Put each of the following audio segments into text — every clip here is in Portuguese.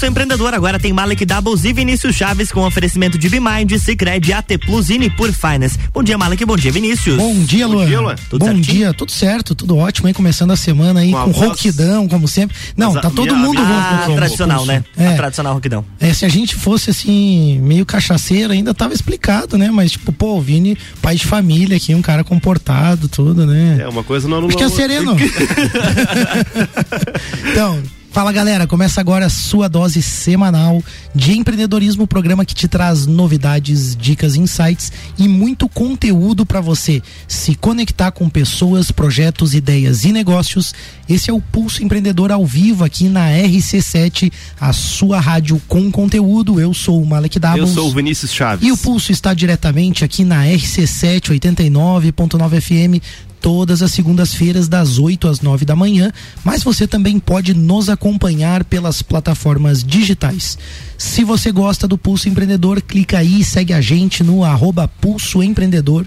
Pulso Empreendedor agora tem Malek Doubles e Vinícius Chaves com oferecimento de Bimind, Cicred, AT Plus e Nipur Finance. Bom dia, Malek. Bom dia, Vinícius. Bom dia, Luan. Bom dia, Luan. Tudo Bom certinho? dia, tudo certo, tudo ótimo, hein? Começando a semana aí com, com rouquidão, como sempre. Não, Mas tá todo minha, mundo minha, rouco. tradicional, né? É. A tradicional rouquidão. É, se a gente fosse assim, meio cachaceiro, ainda tava explicado, né? Mas tipo, pô, o Vini, pai de família aqui, um cara comportado, tudo, né? É, uma coisa não anula que é sereno. então, Fala galera, começa agora a sua dose semanal de empreendedorismo, programa que te traz novidades, dicas, insights e muito conteúdo para você se conectar com pessoas, projetos, ideias e negócios. Esse é o Pulso Empreendedor ao vivo aqui na RC7, a sua rádio com conteúdo. Eu sou o Malek Davos. Eu sou o Vinícius Chaves. E o Pulso está diretamente aqui na RC7 89.9 FM todas as segundas-feiras, das 8 às 9 da manhã, mas você também pode nos acompanhar pelas plataformas digitais. Se você gosta do Pulso Empreendedor, clica aí e segue a gente no arroba Pulso Empreendedor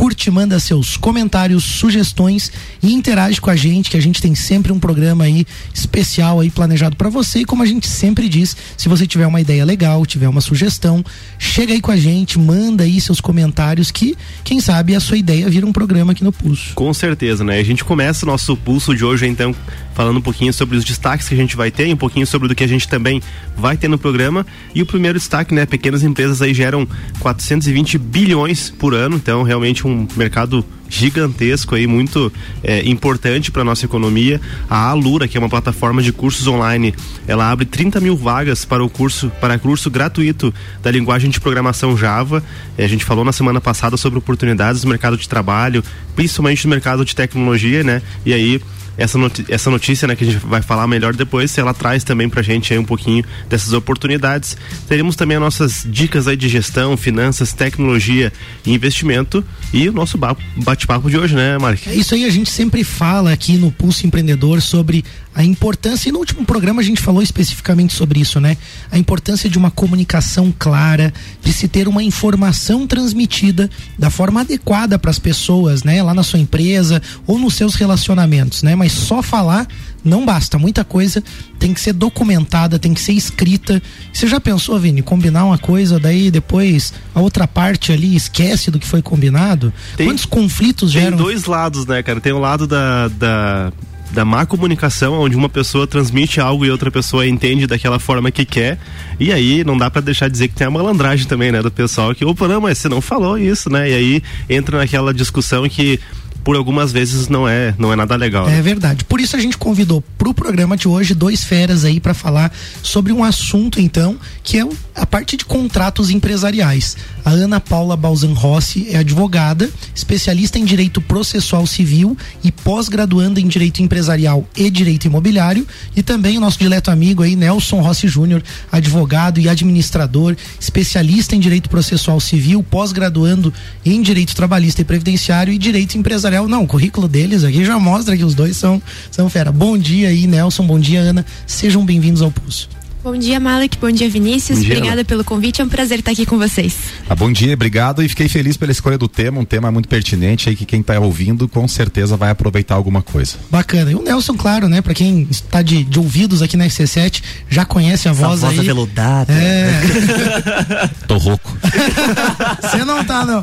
curte, manda seus comentários, sugestões e interage com a gente, que a gente tem sempre um programa aí especial aí planejado para você. E como a gente sempre diz, se você tiver uma ideia legal, tiver uma sugestão, chega aí com a gente, manda aí seus comentários que, quem sabe, a sua ideia vira um programa aqui no Pulso. Com certeza, né? A gente começa o nosso Pulso de hoje, então, falando um pouquinho sobre os destaques que a gente vai ter, um pouquinho sobre o que a gente também vai ter no programa. E o primeiro destaque, né? Pequenas empresas aí geram 420 bilhões por ano, então realmente um mercado gigantesco aí, muito é, importante para nossa economia. A Alura, que é uma plataforma de cursos online, ela abre 30 mil vagas para o curso, para curso gratuito da linguagem de programação Java. É, a gente falou na semana passada sobre oportunidades no mercado de trabalho, principalmente no mercado de tecnologia, né? E aí essa, notícia, essa notícia, né, que a gente vai falar melhor depois, ela traz também pra gente aí um pouquinho dessas oportunidades. Teremos também as nossas dicas aí de gestão, finanças, tecnologia e investimento e o nosso bate-papo de hoje, né, Mark? É isso aí, a gente sempre fala aqui no Pulso Empreendedor sobre a importância, e no último programa a gente falou especificamente sobre isso, né? A importância de uma comunicação clara, de se ter uma informação transmitida da forma adequada para as pessoas, né? Lá na sua empresa ou nos seus relacionamentos, né? Mas só falar não basta, muita coisa tem que ser documentada, tem que ser escrita. Você já pensou, Vini, combinar uma coisa, daí depois a outra parte ali esquece do que foi combinado? Tem, Quantos conflitos geram? Tem dois lados, né, cara? Tem o lado da, da da má comunicação, onde uma pessoa transmite algo e outra pessoa entende daquela forma que quer. E aí não dá para deixar de dizer que tem a malandragem também, né, do pessoal que, opa, não, mas você não falou isso, né? E aí entra naquela discussão que por algumas vezes não é não é nada legal. Né? É verdade. Por isso a gente convidou para o programa de hoje dois feras aí para falar sobre um assunto então que é a parte de contratos empresariais. A Ana Paula Balzan Rossi é advogada, especialista em direito processual civil e pós-graduanda em direito empresarial e direito imobiliário e também o nosso dileto amigo aí Nelson Rossi Júnior, advogado e administrador, especialista em direito processual civil, pós-graduando em direito trabalhista e previdenciário e direito empresarial não, o currículo deles aqui já mostra que os dois são, são fera. Bom dia aí, Nelson, bom dia, Ana. Sejam bem-vindos ao Pulso. Bom dia, Malek. Bom dia, Vinícius. Bom dia, Obrigada pelo convite. É um prazer estar aqui com vocês. Ah, bom dia, obrigado. E fiquei feliz pela escolha do tema, um tema muito pertinente aí que quem está ouvindo com certeza vai aproveitar alguma coisa. Bacana. E o Nelson, claro, né? Para quem está de, de, ouvidos aqui na RC7, já conhece a Essa voz, voz aí. aveludada. É. Tô rouco. Você não tá, não.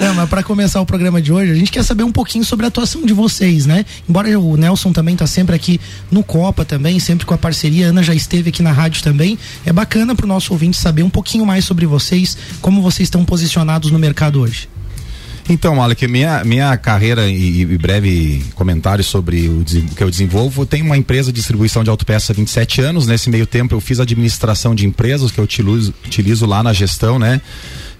não mas para começar o programa de hoje, a gente quer saber um pouquinho sobre a atuação de vocês, né? Embora o Nelson também tá sempre aqui no Copa também, sempre com a parceria. A Ana já esteve aqui na na rádio também. É bacana para o nosso ouvinte saber um pouquinho mais sobre vocês, como vocês estão posicionados no mercado hoje. Então, Alec, minha, minha carreira e, e, breve comentário sobre o que eu desenvolvo, tem uma empresa de distribuição de autopeças há 27 anos. Nesse meio tempo eu fiz administração de empresas que eu utilizo, utilizo lá na gestão, né?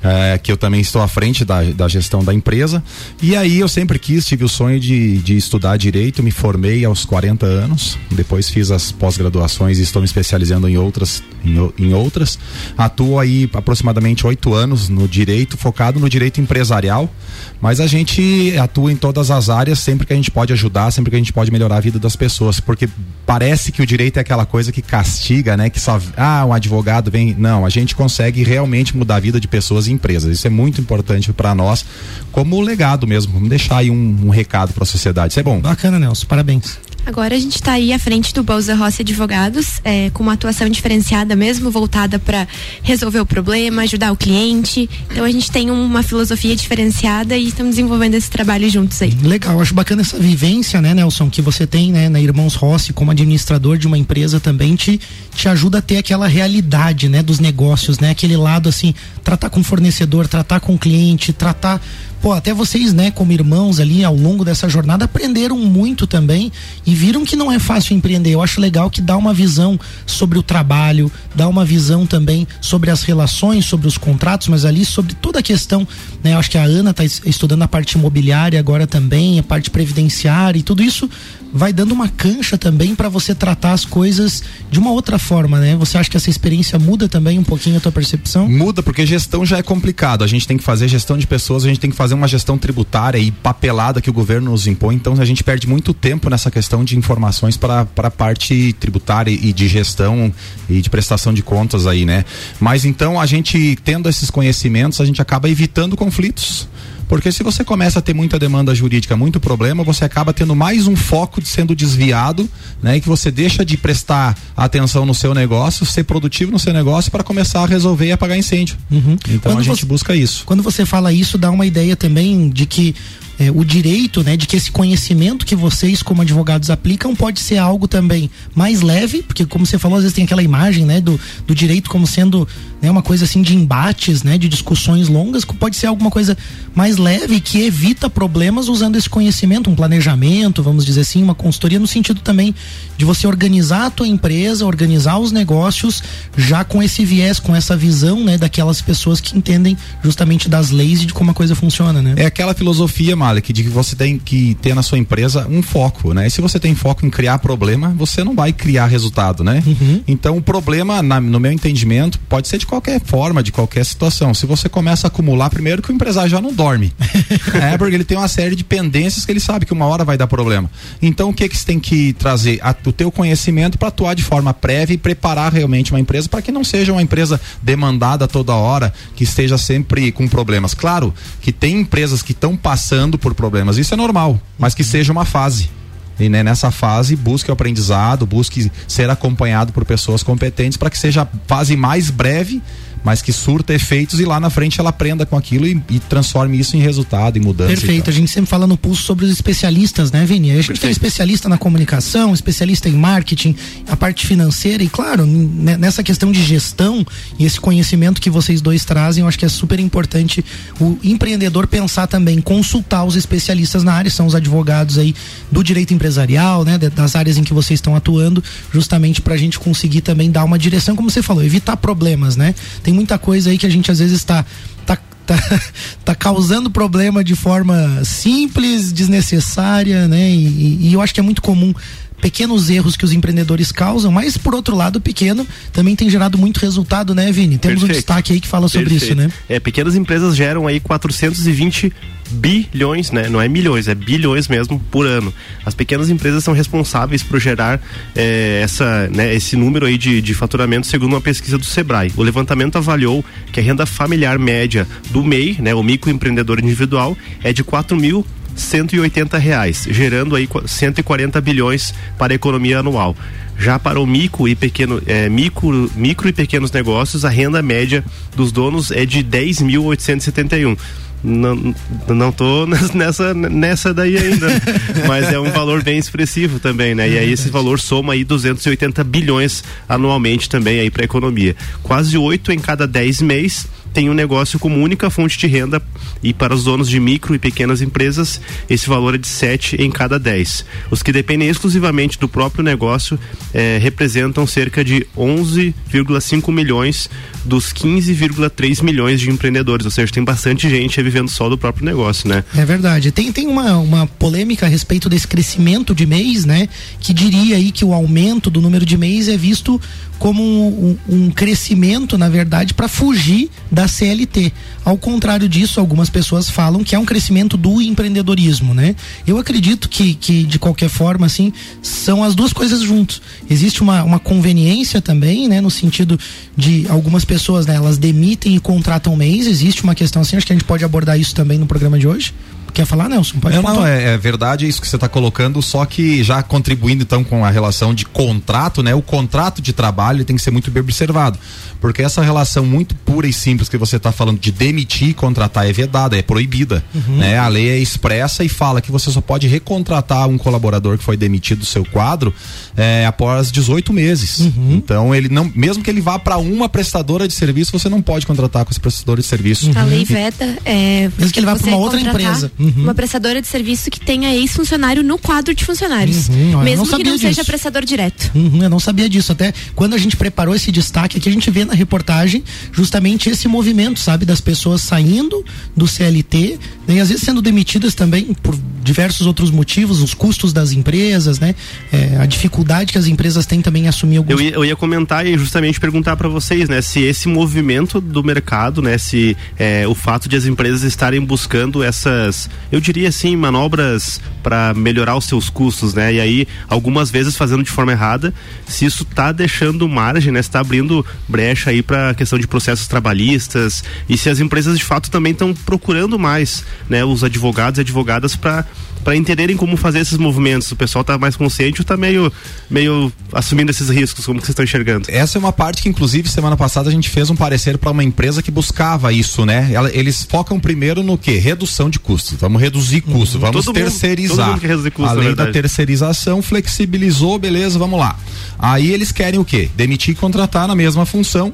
É, que eu também estou à frente da, da gestão da empresa. E aí eu sempre quis, tive o sonho de, de estudar direito, me formei aos 40 anos, depois fiz as pós-graduações e estou me especializando em outras, em, em outras. Atuo aí aproximadamente oito anos no direito, focado no direito empresarial, mas a gente atua em todas as áreas sempre que a gente pode ajudar, sempre que a gente pode melhorar a vida das pessoas, porque parece que o direito é aquela coisa que castiga, né? Que só, ah, um advogado vem. Não, a gente consegue realmente mudar a vida de pessoas empresas. Isso é muito importante para nós, como legado mesmo. Vamos deixar aí um, um recado para a sociedade. Isso é bom. Bacana, Nelson. Parabéns. Agora a gente está aí à frente do Bolsa Rossi Advogados, é, com uma atuação diferenciada mesmo, voltada para resolver o problema, ajudar o cliente. Então a gente tem uma filosofia diferenciada e estamos desenvolvendo esse trabalho juntos aí. Legal, acho bacana essa vivência, né, Nelson, que você tem, né, na Irmãos Rossi como administrador de uma empresa também te, te ajuda a ter aquela realidade, né, dos negócios, né, aquele lado assim, tratar com fornecedor, tratar com cliente, tratar pô, até vocês, né, como irmãos ali ao longo dessa jornada aprenderam muito também e viram que não é fácil empreender. Eu acho legal que dá uma visão sobre o trabalho, dá uma visão também sobre as relações, sobre os contratos, mas ali sobre toda a questão, né? Eu acho que a Ana está estudando a parte imobiliária agora também, a parte previdenciária e tudo isso vai dando uma cancha também para você tratar as coisas de uma outra forma, né? Você acha que essa experiência muda também um pouquinho a tua percepção? Muda, porque gestão já é complicado. A gente tem que fazer gestão de pessoas, a gente tem que fazer uma gestão tributária e papelada que o governo nos impõe. Então a gente perde muito tempo nessa questão de informações para a parte tributária e de gestão e de prestação de contas aí, né? Mas então a gente tendo esses conhecimentos, a gente acaba evitando conflitos porque se você começa a ter muita demanda jurídica, muito problema, você acaba tendo mais um foco de sendo desviado, né? E que você deixa de prestar atenção no seu negócio, ser produtivo no seu negócio para começar a resolver e apagar incêndio. Uhum. Então quando a gente você, busca isso. Quando você fala isso, dá uma ideia também de que é, o direito, né, de que esse conhecimento que vocês como advogados aplicam pode ser algo também mais leve, porque como você falou, às vezes tem aquela imagem, né, do, do direito como sendo né, uma coisa assim de embates, né, de discussões longas, pode ser alguma coisa mais leve que evita problemas usando esse conhecimento, um planejamento, vamos dizer assim, uma consultoria no sentido também de você organizar a tua empresa, organizar os negócios já com esse viés, com essa visão, né, daquelas pessoas que entendem justamente das leis e de como a coisa funciona, né? É aquela filosofia, De que você tem que ter na sua empresa um foco, né? E se você tem foco em criar problema, você não vai criar resultado, né? Uhum. Então o problema, na, no meu entendimento, pode ser de qualquer forma, de qualquer situação. Se você começa a acumular, primeiro que o empresário já não dorme. é, porque ele tem uma série de pendências que ele sabe que uma hora vai dar problema. Então o que que você tem que trazer? A, o teu conhecimento para atuar de forma prévia e preparar realmente uma empresa para que não seja uma empresa demandada toda hora, que esteja sempre com problemas. Claro que tem empresas que estão passando por problemas. Isso é normal, mas que seja uma fase. E né, nessa fase, busque o aprendizado, busque ser acompanhado por pessoas competentes para que seja a fase mais breve mas que surta efeitos e lá na frente ela aprenda com aquilo e, e transforme isso em resultado, em mudança. Perfeito, a gente sempre fala no pulso sobre os especialistas, né, Vini? A gente Perfeito. tem especialista na comunicação, especialista em marketing, a parte financeira e, claro, nessa questão de gestão e esse conhecimento que vocês dois trazem, eu acho que é super importante o empreendedor pensar também, consultar os especialistas na área, são os advogados aí do direito empresarial, né, das áreas em que vocês estão atuando, justamente para a gente conseguir também dar uma direção, como você falou, evitar problemas, né? Tem tem muita coisa aí que a gente às vezes está tá, tá, tá causando problema de forma simples, desnecessária, né? E, e, eu acho que é muito comum pequenos erros que os empreendedores causam, mas por outro lado, pequeno também tem gerado muito resultado, né, Vini? Temos Perfeito. um destaque aí que fala sobre Perfeito. isso, né? É, pequenas empresas geram aí 420 bilhões, né? Não é milhões, é bilhões mesmo por ano. As pequenas empresas são responsáveis por gerar é, essa, né, esse número aí de, de faturamento segundo uma pesquisa do Sebrae. O levantamento avaliou que a renda familiar média do MEI, né, o microempreendedor individual, é de quatro mil 180 reais, gerando aí 140 bilhões para a economia anual. Já para o micro e pequeno, é, micro, micro e pequenos negócios, a renda média dos donos é de 10.871 não, não tô nessa, nessa daí ainda, mas é um valor bem expressivo também, né? E aí esse valor soma aí 280 bilhões anualmente também aí para a economia. Quase oito em cada dez mês tem um negócio como única fonte de renda e para os donos de micro e pequenas empresas esse valor é de 7 em cada 10. Os que dependem exclusivamente do próprio negócio eh, representam cerca de 11,5 milhões dos 15,3 milhões de empreendedores, ou seja, tem bastante gente vivendo só do próprio negócio, né? É verdade. Tem, tem uma, uma polêmica a respeito desse crescimento de mês, né? Que diria aí que o aumento do número de mês é visto como um, um, crescimento, na verdade, para fugir da da CLT. Ao contrário disso, algumas pessoas falam que é um crescimento do empreendedorismo, né? Eu acredito que, que de qualquer forma, assim, são as duas coisas juntos. Existe uma, uma conveniência também, né? No sentido de algumas pessoas, né? Elas demitem e contratam mês. Existe uma questão assim, acho que a gente pode abordar isso também no programa de hoje. Quer falar, Nelson? Pode é, não, é, é, verdade isso que você está colocando, só que já contribuindo então com a relação de contrato, né? O contrato de trabalho tem que ser muito bem observado. Porque essa relação muito pura e simples que você está falando de demitir e contratar é vedada, é proibida. Uhum. Né? A lei é expressa e fala que você só pode recontratar um colaborador que foi demitido do seu quadro é, após 18 meses. Uhum. Então, ele não, mesmo que ele vá para uma prestadora de serviço, você não pode contratar com esse prestador de serviço. Uhum. A lei veta é. Mesmo que ele vá para uma outra empresa. Uhum. Uma prestadora de serviço que tenha ex-funcionário no quadro de funcionários. Uhum. Mesmo que não disso. seja prestador direto. Uhum, eu não sabia disso. Até quando a gente preparou esse destaque aqui, a gente vê na reportagem justamente esse movimento, sabe, das pessoas saindo do CLT, né, e às vezes sendo demitidas também por diversos outros motivos, os custos das empresas, né, é, a dificuldade que as empresas têm também em assumir alguns. Eu ia, eu ia comentar e justamente perguntar para vocês, né, se esse movimento do mercado, né, se é, o fato de as empresas estarem buscando essas, eu diria assim, manobras para melhorar os seus custos, né, e aí algumas vezes fazendo de forma errada, se isso está deixando margem, né, está abrindo brecha aí para a questão de processos trabalhistas e se as empresas de fato também estão procurando mais, né, os advogados e advogadas para para entenderem como fazer esses movimentos. O pessoal está mais consciente ou está meio, meio assumindo esses riscos? Como que vocês estão enxergando? Essa é uma parte que, inclusive, semana passada a gente fez um parecer para uma empresa que buscava isso, né? Eles focam primeiro no que? Redução de custos. Vamos reduzir custos, uhum. vamos todo terceirizar. Mundo, mundo custos, Além da terceirização, flexibilizou, beleza, vamos lá. Aí eles querem o quê? Demitir e contratar na mesma função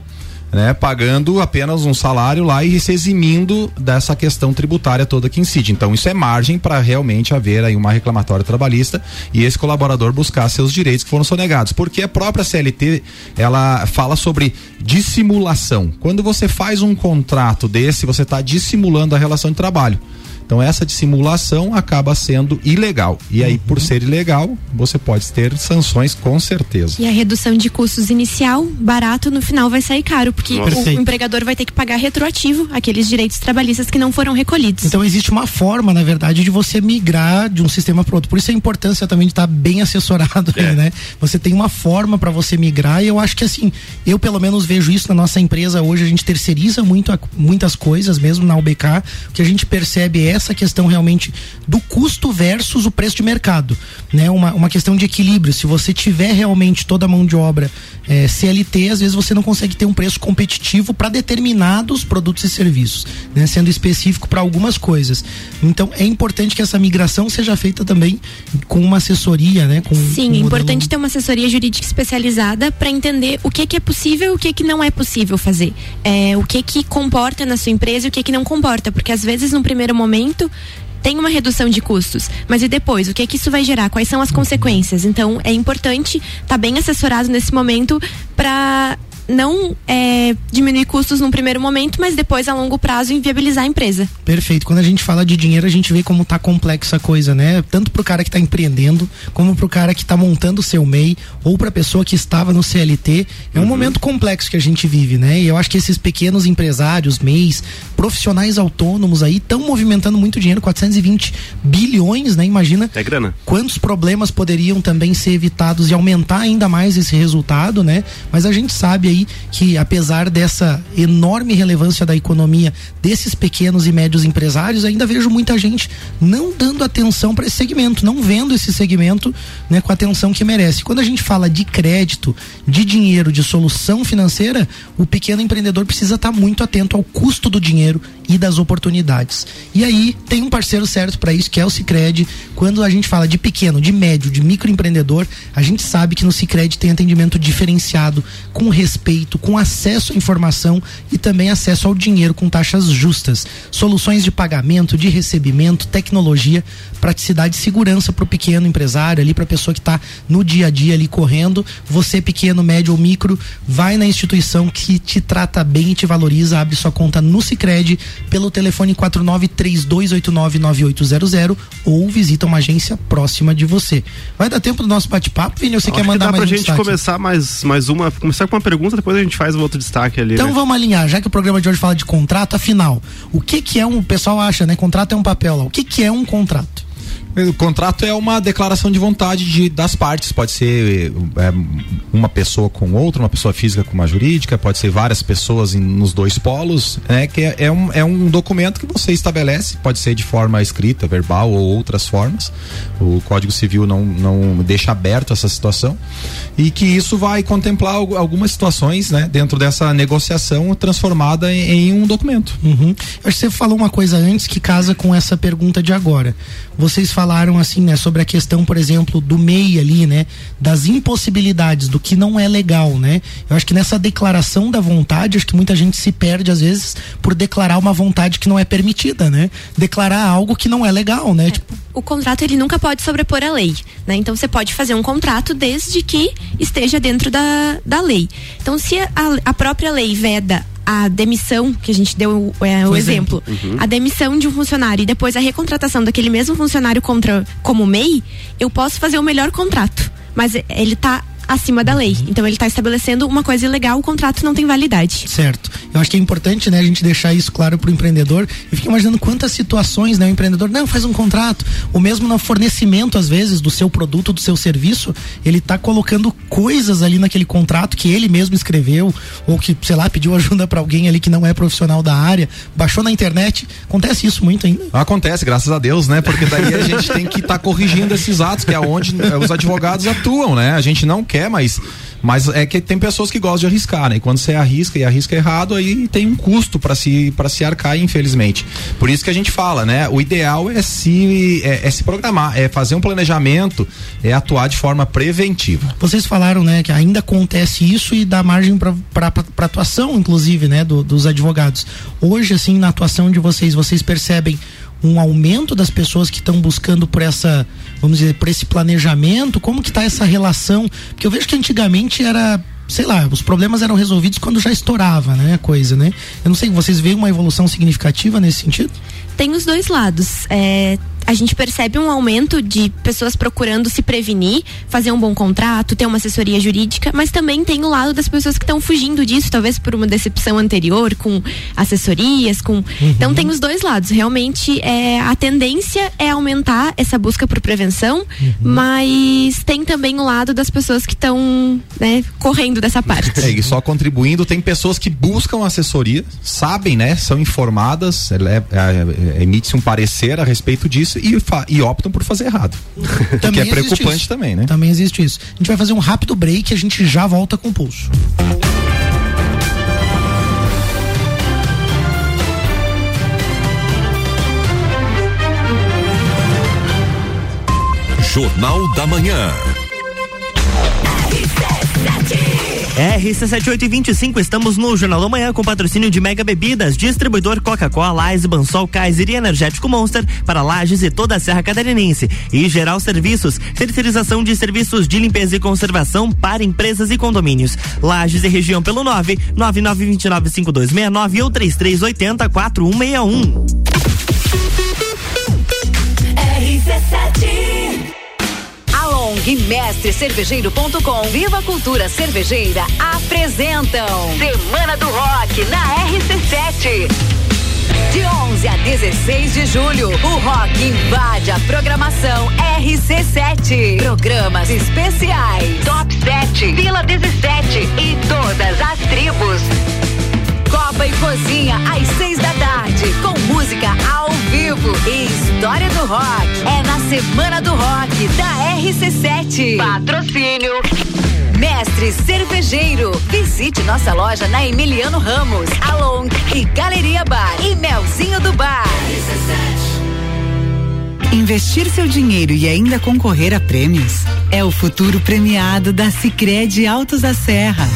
né, pagando apenas um salário lá e se eximindo dessa questão tributária toda que incide. Então isso é margem para realmente haver aí uma reclamatória trabalhista e esse colaborador buscar seus direitos que foram sonegados, porque a própria CLT ela fala sobre dissimulação. Quando você faz um contrato desse, você está dissimulando a relação de trabalho. Então essa dissimulação acaba sendo ilegal. E aí, uhum. por ser ilegal, você pode ter sanções com certeza. E a redução de custos inicial, barato, no final vai sair caro, porque o, empregador vai ter que pagar retroativo aqueles direitos trabalhistas que não foram recolhidos. Então existe uma forma, na verdade, de você migrar de um sistema para outro. Por isso a importância também de estar bem assessorado, é. aí, né? Você tem uma forma para você migrar e eu acho que assim, eu pelo menos vejo isso na nossa empresa hoje, a gente terceiriza muito a, muitas coisas, mesmo na UBK, o que a gente percebe é essa questão realmente do custo versus o preço de mercado, né? Uma, uma questão de equilíbrio. Se você tiver realmente toda a mão de obra é, CLT, às vezes você não consegue ter um preço competitivo para determinados produtos e serviços, né? Sendo específico para algumas coisas. Então é importante que essa migração seja feita também com uma assessoria, né? Com, Sim, é importante ter uma assessoria jurídica especializada para entender o que, que é possível e o que, que não é possível fazer. É, o que que comporta na sua empresa e o que que não comporta, porque às vezes no primeiro momento momento tem uma redução de custos, mas e depois? O que é que isso vai gerar? Quais são as consequências? Então, é importante estar tá bem assessorado nesse momento para não é, diminuir custos num primeiro momento, mas depois a longo prazo inviabilizar a empresa. Perfeito. Quando a gente fala de dinheiro, a gente vê como tá complexa a coisa, né? Tanto pro cara que está empreendendo, como pro cara que está montando o seu MEI, ou pra pessoa que estava no CLT. É um uhum. momento complexo que a gente vive, né? E eu acho que esses pequenos empresários, MEIs, profissionais autônomos aí estão movimentando muito dinheiro, 420 bilhões, né? Imagina. É grana. Quantos problemas poderiam também ser evitados e aumentar ainda mais esse resultado, né? Mas a gente sabe aí aí que, apesar dessa enorme relevância da economia desses pequenos e médios empresários, ainda vejo muita gente não dando atenção para esse segmento, não vendo esse segmento né, com a atenção que merece. Quando a gente fala de crédito, de dinheiro, de solução financeira, o pequeno empreendedor precisa estar tá muito atento ao custo do dinheiro e das oportunidades. E aí tem um parceiro certo para isso, que é o Cicred. Quando a gente fala de pequeno, de médio, de microempreendedor, a gente sabe que no Cicred tem atendimento diferenciado, com respeito, com acesso à informação e também acesso ao dinheiro com taxas justas. Soluções de pagamento, de recebimento, tecnologia, praticidade e segurança para o pequeno empresário ali, para a pessoa que está no dia a dia ali correndo. Você pequeno, médio ou micro, vai na instituição que te trata bem te valoriza, abre sua conta no Cicred pelo telefone 4932899800 ou visita uma agência próxima de você. Vai dar tempo do nosso bate-papo, Vini? Você quer mandar que dá mais pra um gente destaque? começar mais, mais uma, começar com uma pergunta depois a gente faz o outro destaque ali. Então né? vamos alinhar, já que o programa de hoje fala de contrato, afinal, o que que é um, o pessoal acha, né? Contrato é um papel lá. O que que é um contrato? O contrato é uma declaração de vontade de, das partes. Pode ser é, uma pessoa com outra, uma pessoa física com uma jurídica, pode ser várias pessoas em, nos dois polos. É, que é, é, um, é um documento que você estabelece, pode ser de forma escrita, verbal ou outras formas. O Código Civil não, não deixa aberto essa situação. E que isso vai contemplar algumas situações né, dentro dessa negociação transformada em, em um documento. Uhum. Acho que você falou uma coisa antes que casa com essa pergunta de agora. Vocês falaram assim, né, sobre a questão, por exemplo, do MEI ali, né, das impossibilidades, do que não é legal, né? Eu acho que nessa declaração da vontade, acho que muita gente se perde às vezes por declarar uma vontade que não é permitida, né? Declarar algo que não é legal, né? É. Tipo, o contrato ele nunca pode sobrepor a lei, né? Então você pode fazer um contrato desde que esteja dentro da, da lei. Então se a, a própria lei veda a demissão, que a gente deu é, o exemplo, exemplo. Uhum. a demissão de um funcionário e depois a recontratação daquele mesmo funcionário contra, como MEI, eu posso fazer o melhor contrato. Mas ele está acima da lei. Então ele está estabelecendo uma coisa ilegal, o contrato não tem validade. Certo. Eu acho que é importante, né, a gente deixar isso claro para o empreendedor. Eu fico imaginando quantas situações, né, o empreendedor não faz um contrato, o mesmo no fornecimento às vezes do seu produto, do seu serviço, ele está colocando coisas ali naquele contrato que ele mesmo escreveu ou que, sei lá, pediu ajuda para alguém ali que não é profissional da área, baixou na internet. Acontece isso muito ainda? Acontece, graças a Deus, né? Porque daí a gente tem que estar tá corrigindo esses atos, que é onde os advogados atuam, né? A gente não quer quer, mas mas é que tem pessoas que gostam de arriscar, né? E quando você arrisca e arrisca errado, aí tem um custo para se se arcar, infelizmente. Por isso que a gente fala, né? O ideal é se é, é se programar, é fazer um planejamento, é atuar de forma preventiva. Vocês falaram, né, que ainda acontece isso e dá margem para atuação, inclusive, né, do, dos advogados. Hoje, assim, na atuação de vocês, vocês percebem um aumento das pessoas que estão buscando por essa, vamos dizer, por esse planejamento? Como que está essa relação? Porque eu vejo que antigamente era sei lá, os problemas eram resolvidos quando já estourava, né, a coisa, né? Eu não sei, vocês veem uma evolução significativa nesse sentido? Tem os dois lados. É, a gente percebe um aumento de pessoas procurando se prevenir, fazer um bom contrato, ter uma assessoria jurídica, mas também tem o lado das pessoas que estão fugindo disso, talvez por uma decepção anterior com assessorias, com. Uhum. Então tem os dois lados. Realmente é, a tendência é aumentar essa busca por prevenção, uhum. mas tem também o lado das pessoas que estão né, correndo dessa parte. É, e só contribuindo, tem pessoas que buscam assessoria, sabem, né? São informadas, é, é, é, emite-se um parecer a respeito disso isso e, e optam por fazer errado. que é preocupante isso. também, né? Também existe isso. A gente vai fazer um rápido break e a gente já volta com o pulso. Jornal da Manhã. RC7825, estamos no Jornal da Manhã com patrocínio de Mega Bebidas, distribuidor Coca-Cola, Ice, Bansol, Kaiser e Energético Monster para Lages e toda a Serra Catarinense. E Geral Serviços, terceirização de serviços de limpeza e conservação para empresas e condomínios. Lages e região pelo 9 99295269 ou 3380 4161. RC7 e mestrecervejeiro.com Viva Cultura Cervejeira apresentam Semana do Rock na RC7. De 11 a 16 de julho, o rock invade a programação RC7. Programas especiais, Top 7, Vila 17 e todas as tribos. Copa e Cozinha às seis da tarde, com música ao vivo e história do rock. É na Semana do Rock da RC7. Patrocínio. Mestre Cervejeiro. Visite nossa loja na Emiliano Ramos, Along e Galeria Bar e Melzinho do Bar. Investir seu dinheiro e ainda concorrer a prêmios é o futuro premiado da Sicredi Altos da Serra.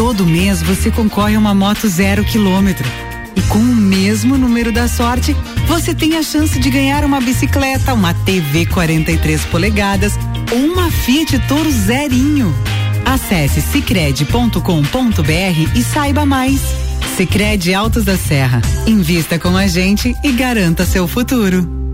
Todo mês você concorre a uma moto zero quilômetro. E com o mesmo número da sorte, você tem a chance de ganhar uma bicicleta, uma TV 43 polegadas ou uma Fiat Toro zerinho. Acesse cicred.com.br e saiba mais. Cicred Altos da Serra. Invista com a gente e garanta seu futuro.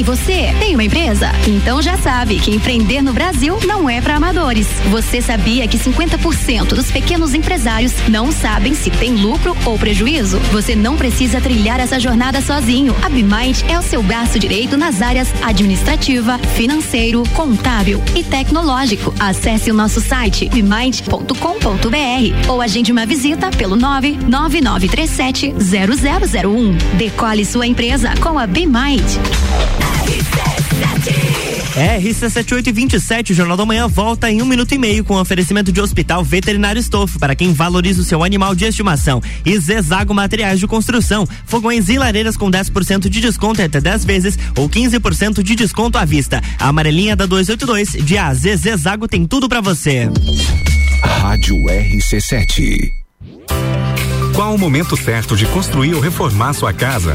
Ei, você, tem uma empresa? Então já sabe que empreender no Brasil não é para amadores. Você sabia que 50% dos pequenos empresários não sabem se tem lucro ou prejuízo? Você não precisa trilhar essa jornada sozinho. A BeMind é o seu braço direito nas áreas administrativa, financeiro, contábil e tecnológico. Acesse o nosso site bemind.com.br ou agende uma visita pelo 99937 0001. Decole sua empresa com a BeMind. RC7827, o Jornal da Manhã volta em um minuto e meio com oferecimento de Hospital Veterinário Estofo para quem valoriza o seu animal de estimação e Zezago Materiais de Construção, fogões e lareiras com 10% de desconto até 10 vezes ou 15% de desconto à vista. A amarelinha da 282 de AZ Zezago tem tudo para você. Rádio RC7. Qual o momento certo de construir ou reformar sua casa?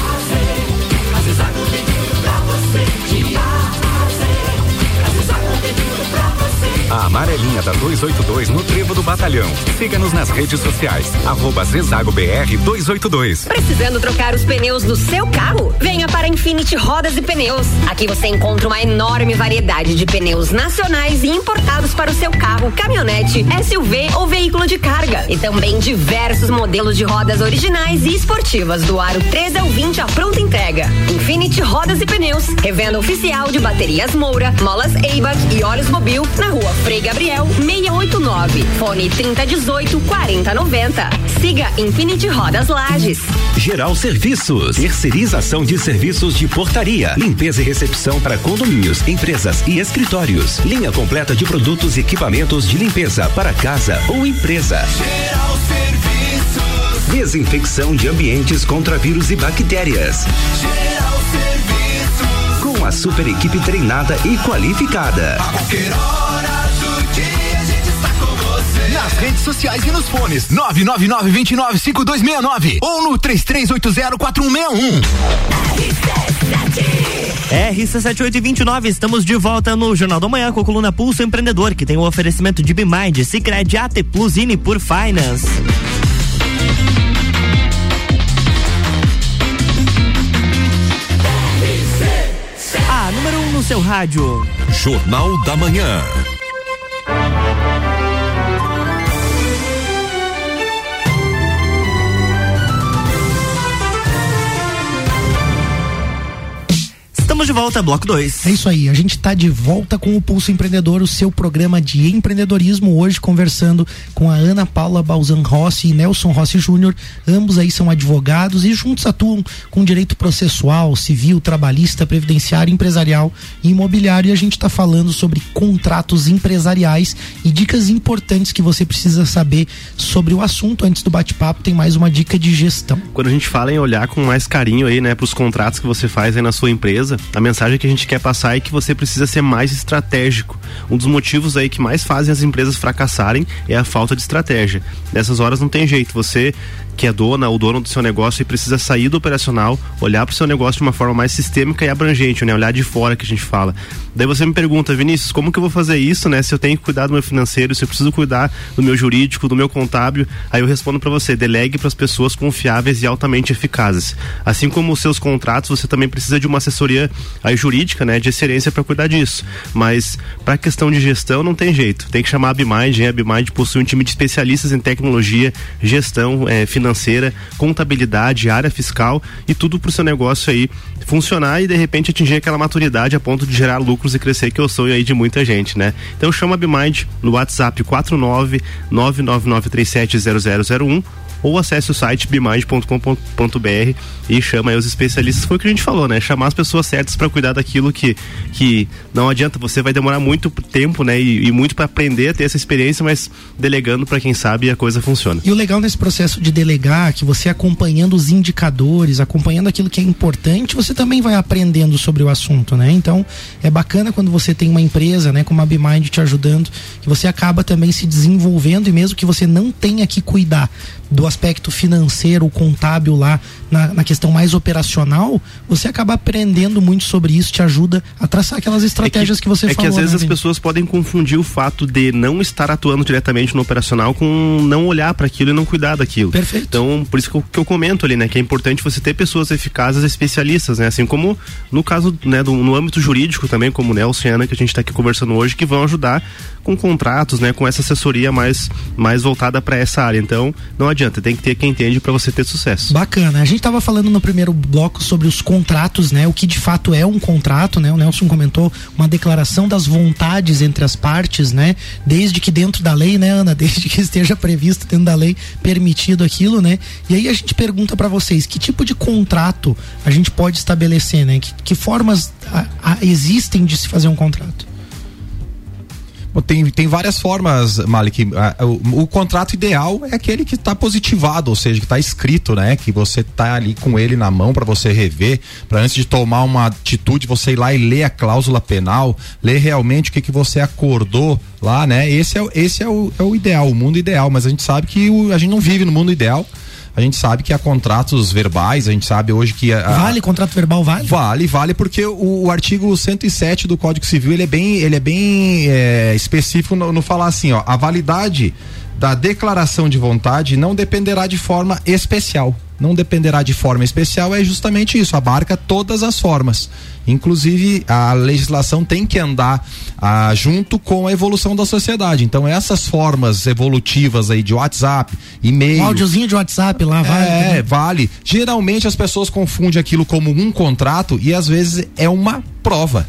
A amarelinha da 282 no Trevo do Batalhão. Siga-nos nas redes sociais. Arroba Zezago BR 282. Precisando trocar os pneus do seu carro? Venha para Infinity Rodas e Pneus. Aqui você encontra uma enorme variedade de pneus nacionais e importados para o seu carro, caminhonete, SUV ou veículo de carga. E também diversos modelos de rodas originais e esportivas do aro 13 ao 20 à pronta entrega. Infinity Rodas e Pneus. Revenda oficial de baterias Moura, molas Eibach e óleos Mobil na rua Frei Gabriel 689. Fone 3018 4090. Siga Infinity Rodas Lages. Geral Serviços. Terceirização de serviços de portaria, limpeza e recepção para condomínios, empresas e escritórios. Linha completa de produtos e equipamentos de limpeza para casa ou empresa. Geral Serviços. Desinfecção de ambientes contra vírus e bactérias. Geral Serviços. Com a super equipe treinada e qualificada. A Nas redes sociais e nos fones. 999-295269 ou no 33804161. RC7829, estamos de volta no Jornal da Manhã com a coluna Pulso Empreendedor, que tem o oferecimento de Bimind, Cicred, AT Plus e por Finance. A número 1 um no seu rádio. Jornal da Manhã. Estamos de volta, bloco 2. É isso aí, a gente está de volta com o Pulso Empreendedor, o seu programa de empreendedorismo, hoje conversando com a Ana Paula Balzan Rossi e Nelson Rossi Júnior. Ambos aí são advogados e juntos atuam com direito processual, civil, trabalhista, previdenciário, empresarial e imobiliário. E a gente está falando sobre contratos empresariais e dicas importantes que você precisa saber sobre o assunto. Antes do bate-papo, tem mais uma dica de gestão. Quando a gente fala em olhar com mais carinho aí, né, para os contratos que você faz aí na sua empresa, a mensagem que a gente quer passar é que você precisa ser mais estratégico. Um dos motivos aí que mais fazem as empresas fracassarem é a falta de estratégia. Nessas horas não tem jeito, você que é dona ou dono do seu negócio e precisa sair do operacional, olhar para o seu negócio de uma forma mais sistêmica e abrangente, né? Olhar de fora que a gente fala. Daí você me pergunta, Vinícius, como que eu vou fazer isso, né? Se eu tenho que cuidar do meu financeiro, se eu preciso cuidar do meu jurídico, do meu contábil, aí eu respondo para você, delegue para as pessoas confiáveis e altamente eficazes. Assim como os seus contratos, você também precisa de uma assessoria aí jurídica, né, de excelência para cuidar disso. Mas para questão de gestão não tem jeito. Tem que chamar a Bimind, hein? A Bimind possui um time de especialistas em tecnologia, gestão é, financeira, contabilidade, área fiscal e tudo para o seu negócio aí funcionar e de repente atingir aquela maturidade a ponto de gerar lucros e crescer, que é o sonho aí de muita gente, né? Então chama a Bimind no WhatsApp 49 999370001 ou acesse o site bimind.com.br e chama aí os especialistas. Foi o que a gente falou, né? Chamar as pessoas certas para cuidar daquilo que, que não adianta, você vai demorar muito tempo, né? E, e muito para aprender a ter essa experiência, mas delegando para quem sabe a coisa funciona. E o legal nesse processo de delegar, que você acompanhando os indicadores, acompanhando aquilo que é importante, você também vai aprendendo sobre o assunto, né? Então, é bacana quando você tem uma empresa, né, como a Bimind te ajudando, que você acaba também se desenvolvendo e mesmo que você não tenha que cuidar do aspecto financeiro, contábil lá, na, na questão mais operacional, você acaba aprendendo muito sobre isso, te ajuda a traçar aquelas estratégias que, você é falou. que às vezes né, as Vini? pessoas podem confundir o fato de não estar atuando diretamente no operacional com não olhar para aquilo e não cuidar daquilo. Perfeito. Então, por isso que eu, que eu comento ali, né, que é importante você ter pessoas eficazes, especialistas, né, assim como no caso, né, do, no âmbito jurídico também, como o Nelson e Ana que a gente está aqui conversando hoje, que vão ajudar com contratos, né, com essa assessoria mais mais voltada para essa área. Então, não adianta, tem que ter quem entende para você ter sucesso. Bacana. A gente estava falando no primeiro bloco sobre os contratos, né? O que de fato é um contrato, né? O Nelson comentou uma declaração das vontades entre as partes, né? Desde que dentro da lei, né, Ana? Desde que esteja previsto dentro da lei permitido aquilo, né? E aí a gente pergunta para vocês, que tipo de contrato a gente pode estabelecer, né? Que, que formas a- a- existem de se fazer um contrato? Tem, tem várias formas, Malik. O, o contrato ideal é aquele que está positivado, ou seja, que está escrito, né? Que você está ali com ele na mão para você rever, para antes de tomar uma atitude, você ir lá e ler a cláusula penal, ler realmente o que, que você acordou lá, né? Esse é, esse é, o, é o ideal, o mundo ideal, mas a gente sabe que o- a gente não vive no mundo ideal. A gente sabe que há contratos verbais, a gente sabe hoje que. A, Vale contrato verbal, vale? Vale, vale, porque o, o artigo 107 do Código Civil ele é bem, ele é bem é, específico no, no falar assim, ó, a validade da declaração de vontade não dependerá de forma especial. Não dependerá de forma especial é justamente isso, abarca todas as formas. Inclusive, a legislação tem que andar ah, junto com a evolução da sociedade. Então, essas formas evolutivas aí de WhatsApp, e-mail. Um áudiozinho de WhatsApp lá, vale. É, também. vale. Geralmente as pessoas confundem aquilo como um contrato e às vezes é uma prova.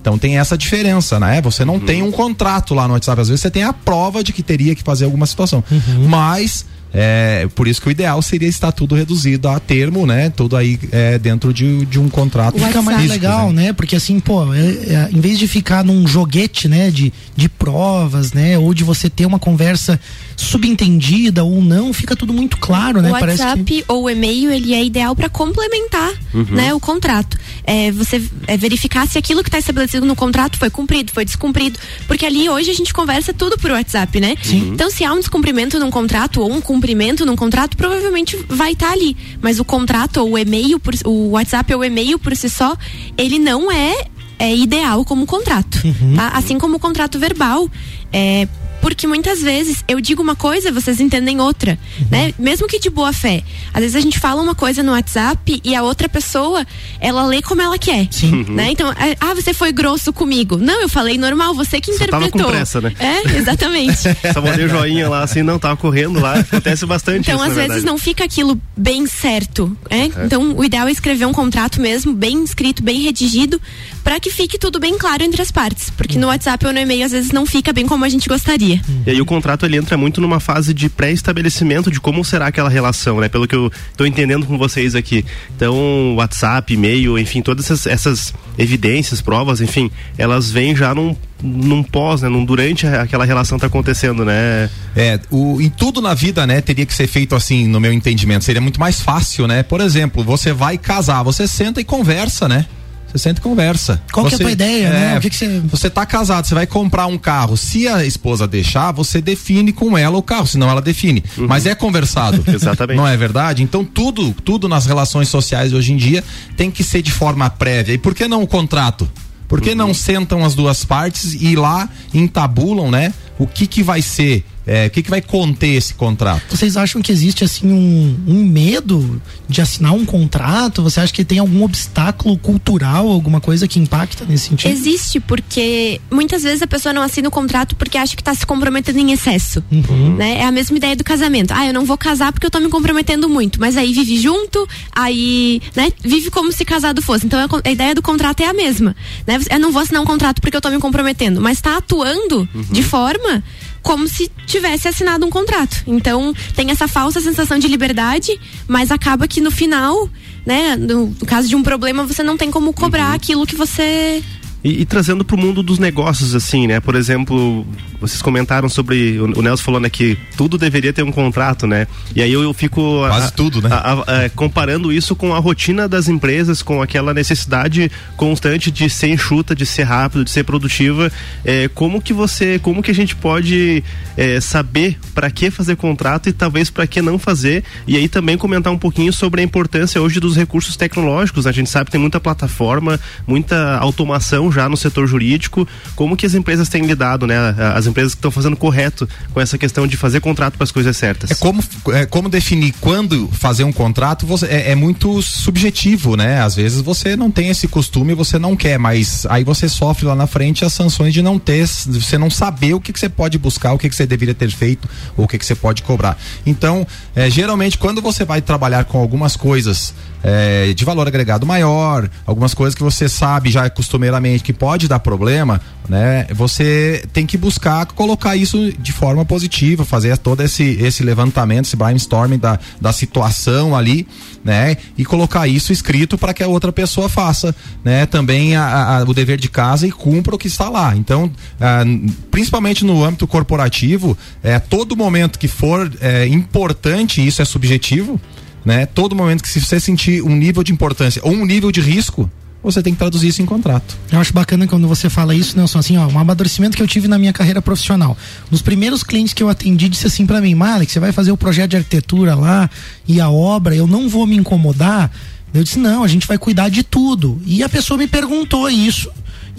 Então tem essa diferença, né? Você não tem um contrato lá no WhatsApp, às vezes você tem a prova de que teria que fazer alguma situação. Mas é, por isso que o ideal seria estar tudo reduzido a termo, né? Tudo aí é, dentro de, de um contrato. Fica mais físico, legal, né? Porque assim, pô, é- é, em vez de ficar num joguete, né, de, de provas, né, ou de você ter uma conversa subentendida ou não, fica tudo muito claro, né? o WhatsApp ou o e-mail ele é ideal para complementar Uhum. né, o contrato. É, você é, verificar se aquilo que está estabelecido no contrato foi cumprido, foi descumprido. Porque ali hoje a gente conversa tudo por WhatsApp, né? Sim. Então, se há um descumprimento num contrato ou um cumprimento num contrato, provavelmente vai estar ali. Mas o contrato ou o e-mail, por- o WhatsApp ou o e-mail por si só, ele não é, é ideal como contrato. tá? Assim como o contrato verbal. É, porque muitas vezes eu digo uma coisa, vocês entendem outra, né? Mesmo que de boa fé. Às vezes a gente fala uma coisa no WhatsApp e a outra pessoa, ela lê como ela quer, Sim. né? Então, é, ah, você foi grosso comigo. Não, eu falei normal, você que Só tava interpretou. com pressa, né? É, exatamente. Só mandei o joinha lá, assim, não, tava correndo lá. Acontece bastante Então, isso, às vezes, verdade. não fica aquilo bem certo. É? Então, o ideal é escrever um contrato mesmo, bem escrito, bem redigido, para que fique tudo bem claro entre as partes. Porque no WhatsApp ou no e-mail, às vezes, não fica bem como a gente gostaria. E aí o contrato ele entra muito numa fase de pré-estabelecimento de como será aquela relação, né? Pelo que eu tô entendendo com vocês aqui. Então, WhatsApp, e-mail, enfim, todas essas, essas evidências, provas, enfim, elas vêm já num, num pós, né? Num durante aquela relação tá acontecendo, né? É, o, em tudo na vida, né, teria que ser feito assim, no meu entendimento. Seria muito mais fácil, né? Por exemplo, você vai casar, você senta e conversa, né? Você senta e conversa. Qual que é a Você- tua ideia, né? O que que você- Você tá casado, você vai comprar um carro. Se a esposa deixar, você define com ela o carro, senão ela define. Mas é conversado. Exatamente. Não é verdade? Então tudo, tudo nas relações sociais hoje em dia tem que ser de forma prévia. E por que não o contrato? Por que não sentam as duas partes e lá entabulam, né? O que que vai ser, é, o que que vai conter esse contrato? Vocês acham que existe assim um, um medo de assinar um contrato? Você acha que tem algum obstáculo cultural, alguma coisa que impacta nesse sentido? Existe, porque muitas vezes a pessoa não assina o contrato porque acha que está se comprometendo em excesso. Uhum. Né? É a mesma ideia do casamento. Ah, eu não vou casar porque eu tô me comprometendo muito. Mas aí vive junto, aí, né, vive como se casado fosse. Então a, con- a ideia do contrato é a mesma. Né? Eu não vou assinar um contrato porque eu tô me comprometendo, mas tá atuando de forma como se tivesse assinado um contrato. Então, tem essa falsa sensação de liberdade, mas acaba que no final, né, no, no caso de um problema, você não tem como cobrar aquilo que você E, e trazendo para o mundo dos negócios, assim, né? Por exemplo, vocês comentaram sobre. O, Nelson falou né, que tudo deveria ter um contrato, né? E aí eu, eu fico. Quase a- tudo, né? a- a- a- comparando isso com a rotina das empresas, com aquela necessidade constante de ser enxuta, de ser rápido, de ser produtiva. É, como que você. Como que a gente pode é, saber para que fazer contrato e talvez para que não fazer? E aí também comentar um pouquinho sobre a importância hoje dos recursos tecnológicos. né? A gente sabe que tem muita plataforma, muita automação já no setor jurídico. Como que as empresas têm lidado, né? As empresas que estão fazendo correto com essa questão de fazer contrato para as coisas certas. É como, é como definir quando fazer um contrato você, é, é muito subjetivo, né? Às vezes você não tem esse costume, você não quer, mas aí você sofre lá na frente as sanções de não ter, você não saber o que, que você pode buscar, o que, que você deveria ter feito, ou o que, que você pode cobrar. Então, é, geralmente, quando você vai trabalhar com algumas coisas é, de valor agregado maior, algumas coisas que você sabe já costumeiramente que pode dar problema, né? Você tem que buscar colocar isso de forma positiva, fazer todo esse, esse levantamento, esse brainstorming da, da situação ali, né? E colocar isso escrito para que a outra pessoa faça, né? Também a- a- o dever de casa e cumpra o que está lá. Então, ah, principalmente no âmbito corporativo, é todo momento que for é, importante, isso é subjetivo, né? Todo momento que se você sentir um nível de importância ou um nível de risco, você tem que traduzir isso em contrato. Eu acho bacana quando você fala isso, Nelson, assim, ó, um amadurecimento que eu tive na minha carreira profissional. Dos primeiros clientes que eu atendi disse assim pra mim, Malek, você vai fazer o projeto de arquitetura lá e a obra, eu não vou me incomodar. Eu disse, não, a gente vai cuidar de tudo. E a pessoa me perguntou isso.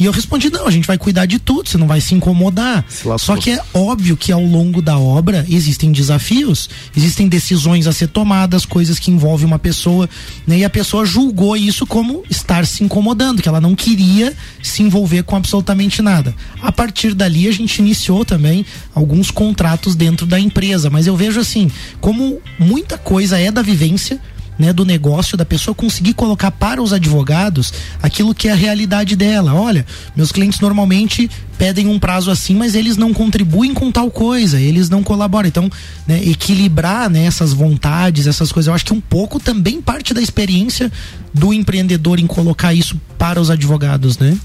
E eu respondi, não, a gente vai cuidar de tudo, você não vai se incomodar. Só que é óbvio que ao longo da obra existem desafios, existem decisões a ser tomadas, coisas que envolvem uma pessoa, né? E a pessoa julgou isso como estar se incomodando, que ela não queria se envolver com absolutamente nada. A partir dali a gente iniciou também alguns contratos dentro da empresa, mas eu vejo assim, como muita coisa é da vivência, né, do negócio da pessoa conseguir colocar para os advogados aquilo que é a realidade dela. Olha, meus clientes normalmente pedem um prazo assim, mas eles não contribuem com tal coisa, eles não colaboram. Então, né, equilibrar né, essas vontades, essas coisas, eu acho que um pouco também parte da experiência do empreendedor em colocar isso para os advogados, né?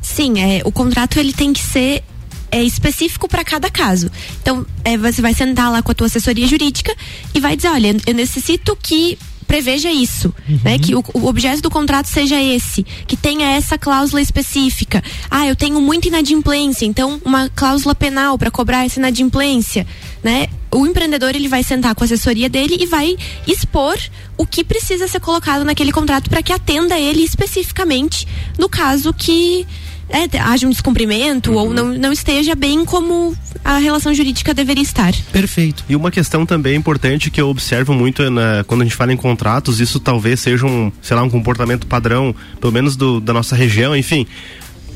Sim, é, o contrato ele tem que ser é específico para cada caso. Então, é, você vai sentar lá com a tua assessoria jurídica e vai dizer, olha, eu necessito que preveja isso, né? Que o, o objeto do contrato seja esse, que tenha essa cláusula específica. Ah, eu tenho muita inadimplência, então uma cláusula penal para cobrar essa inadimplência, né? O empreendedor ele vai sentar com a assessoria dele e vai expor o que precisa ser colocado naquele contrato para que atenda ele especificamente no caso que é, haja um descumprimento ou não, não esteja bem como a relação jurídica deveria estar. Perfeito. E uma questão também importante que eu observo muito é na- quando a gente fala em contratos, isso talvez seja um, sei lá, um comportamento padrão, pelo menos do- da nossa região, enfim,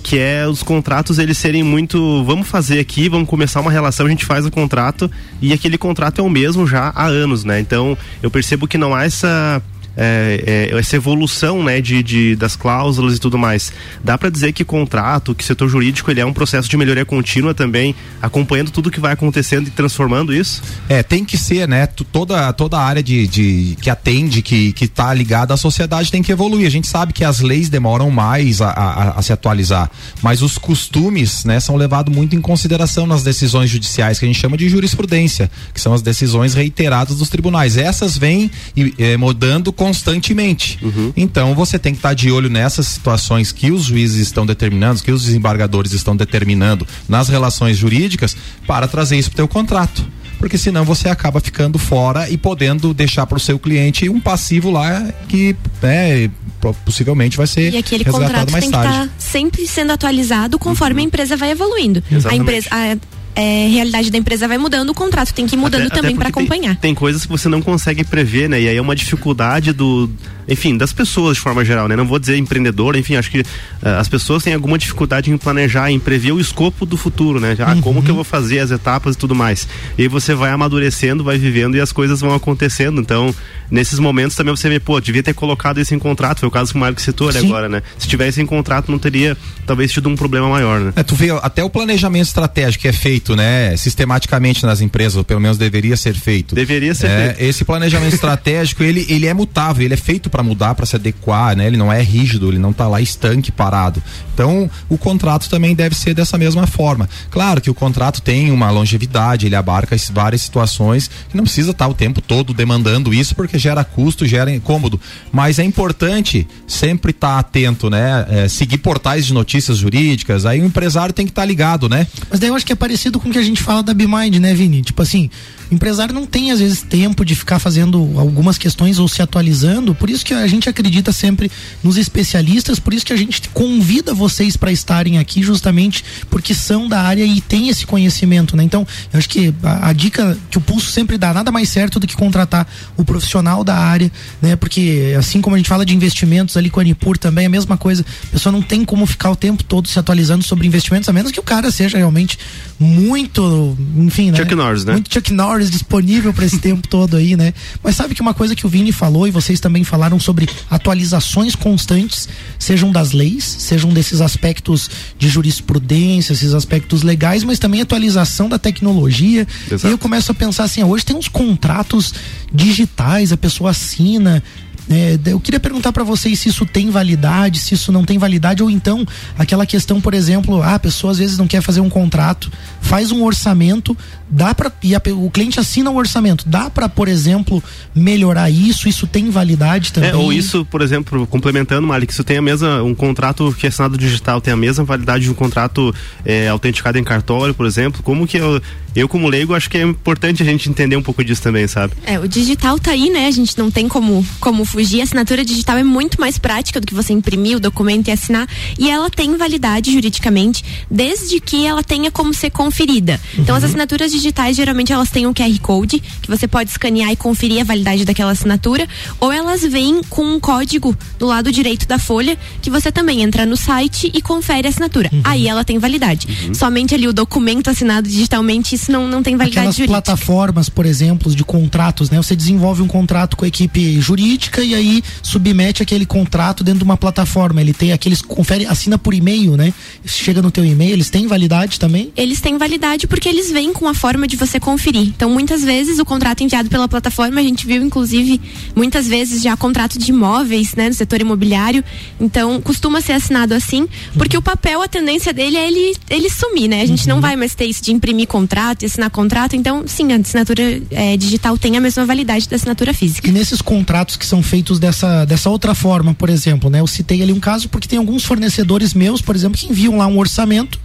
que é os contratos eles serem muito, vamos fazer aqui, vamos começar uma relação, a gente faz o contrato e aquele contrato é o mesmo já há anos, né? Então eu percebo que não há essa é, é, essa evolução né, de, de- das cláusulas e tudo mais. Dá para dizer que contrato, que setor jurídico, ele é um processo de melhoria contínua também, acompanhando tudo que vai acontecendo e transformando isso? É, tem que ser, né? Toda, toda a área de, de- que atende, que, que tá ligada à sociedade tem que evoluir. A gente sabe que as leis demoram mais a, a- a se atualizar, mas os costumes, né, são levados muito em consideração nas decisões judiciais, que a gente chama de jurisprudência, que são as decisões reiteradas dos tribunais. Essas vêm e, eh, mudando constantemente. Então você tem que estar de olho nessas situações que os juízes estão determinando, que os desembargadores estão determinando nas relações jurídicas para trazer isso para o teu contrato porque senão você acaba ficando fora e podendo deixar para o seu cliente um passivo lá que né, po- possivelmente vai ser E aquele resgatado contrato mais tem que tarde. estar sempre sendo atualizado conforme a empresa vai evoluindo. A Exatamente. empresa, a é, realidade da empresa vai mudando, o contrato tem que ir mudando Até- também para porque tem- acompanhar. Tem, coisas que você não consegue prever, né? E aí é uma dificuldade do, enfim, das pessoas de forma geral, né? Não vou dizer empreendedor, enfim, acho que ah, as pessoas têm alguma dificuldade em planejar, em prever o escopo do futuro, né? Ah, como que eu vou fazer as etapas e tudo mais. E aí você vai amadurecendo, vai vivendo e as coisas vão acontecendo. Então, nesses momentos também você vê, pô, devia ter colocado isso em contrato. Foi o caso que o Marco citou né, Sim. agora, né? Se tivesse em contrato, não teria talvez tido um problema maior, né? É, tu vê até o planejamento estratégico que é feito feito, né, sistematicamente nas empresas, ou pelo menos deveria ser feito. Deveria ser É, feito. Esse planejamento estratégico, ele, ele é mutável, ele é feito para mudar, para se adequar, né? Ele não é rígido, ele não tá lá estanque parado. Então, o contrato também deve ser dessa mesma forma. Claro que o contrato tem uma longevidade, ele abarca várias situações que não precisa estar o tempo todo demandando isso porque gera custo, gera incômodo. Mas é importante sempre estar atento, né? É, seguir portais de notícias jurídicas. Aí o empresário tem que estar ligado, né? Mas daí eu acho que é parecido com o que a gente fala da BeMind, né, Vini? Tipo assim, o empresário não tem, às vezes, tempo de ficar fazendo algumas questões ou se atualizando. Por isso que a gente acredita sempre nos especialistas, por isso que a gente convida vocês para estarem aqui, justamente porque são da área e têm esse conhecimento, né? Então, eu acho que a, a dica que o Pulso sempre dá, nada mais certo do que contratar o profissional da área, né? Porque assim como a gente fala de investimentos ali com a Anipur também, a mesma coisa. A pessoa não tem como ficar o tempo todo se atualizando sobre investimentos, a menos que o cara seja realmente muito, enfim, né? Chuck Norris, né? Muito Chuck Norris disponível para esse tempo todo aí, né? Mas sabe que uma coisa que o Vini falou e vocês também falaram sobre atualizações constantes, sejam das leis, sejam desses aspectos de jurisprudência, esses aspectos legais, mas também atualização da tecnologia. Exato. E eu começo a pensar assim, hoje tem uns contratos digitais, a pessoa assina. É, eu queria perguntar para vocês se isso tem validade, se isso não tem validade, ou então aquela questão, por exemplo, ah, a pessoa às vezes não quer fazer um contrato, faz um orçamento, dá para e a o cliente assina um orçamento, dá para, por exemplo, melhorar isso? Isso tem validade também? É, ou isso, por exemplo, complementando, Malik, isso tem a mesma, um contrato que é assinado digital tem a mesma validade de um contrato é, autenticado em cartório, por exemplo. Como que eu, eu como leigo, acho que é importante a gente entender um pouco disso também, sabe? É, o digital tá aí, né? A gente não tem como, como fugir. A assinatura digital é muito mais prática do que você imprimir o documento e assinar. E ela tem validade juridicamente, desde que ela tenha como ser conferida. Então, as assinaturas digitais, geralmente, elas têm um QR Code, que você pode escanear e conferir a validade daquela assinatura. Ou elas vêm com um código do lado direito da folha, que você também entra no site e confere a assinatura. Aí ela tem validade. Somente ali o documento assinado digitalmente, isso não, não tem validade Aquelas jurídica. plataformas, por exemplo, de contratos, né? Você desenvolve um contrato com a equipe jurídica e aí submete aquele contrato dentro de uma plataforma. Ele tem aqueles confere, assina por e-mail, né? Chega no teu e-mail, eles têm validade também? eles têm validade porque eles vêm com a forma de você conferir. Então, muitas vezes o contrato enviado pela plataforma, a gente viu inclusive muitas vezes já contrato de imóveis, né, no setor imobiliário. Então, costuma ser assinado assim, porque o papel, a tendência dele é ele, ele sumir, né? A gente não vai mais ter isso de imprimir contrato e assinar contrato. Então, sim, a assinatura eh, digital tem a mesma validade da assinatura física. E nesses contratos que são feitos dessa, dessa outra forma, por exemplo, né? Eu citei ali um caso porque tem alguns fornecedores meus, por exemplo, que enviam lá um orçamento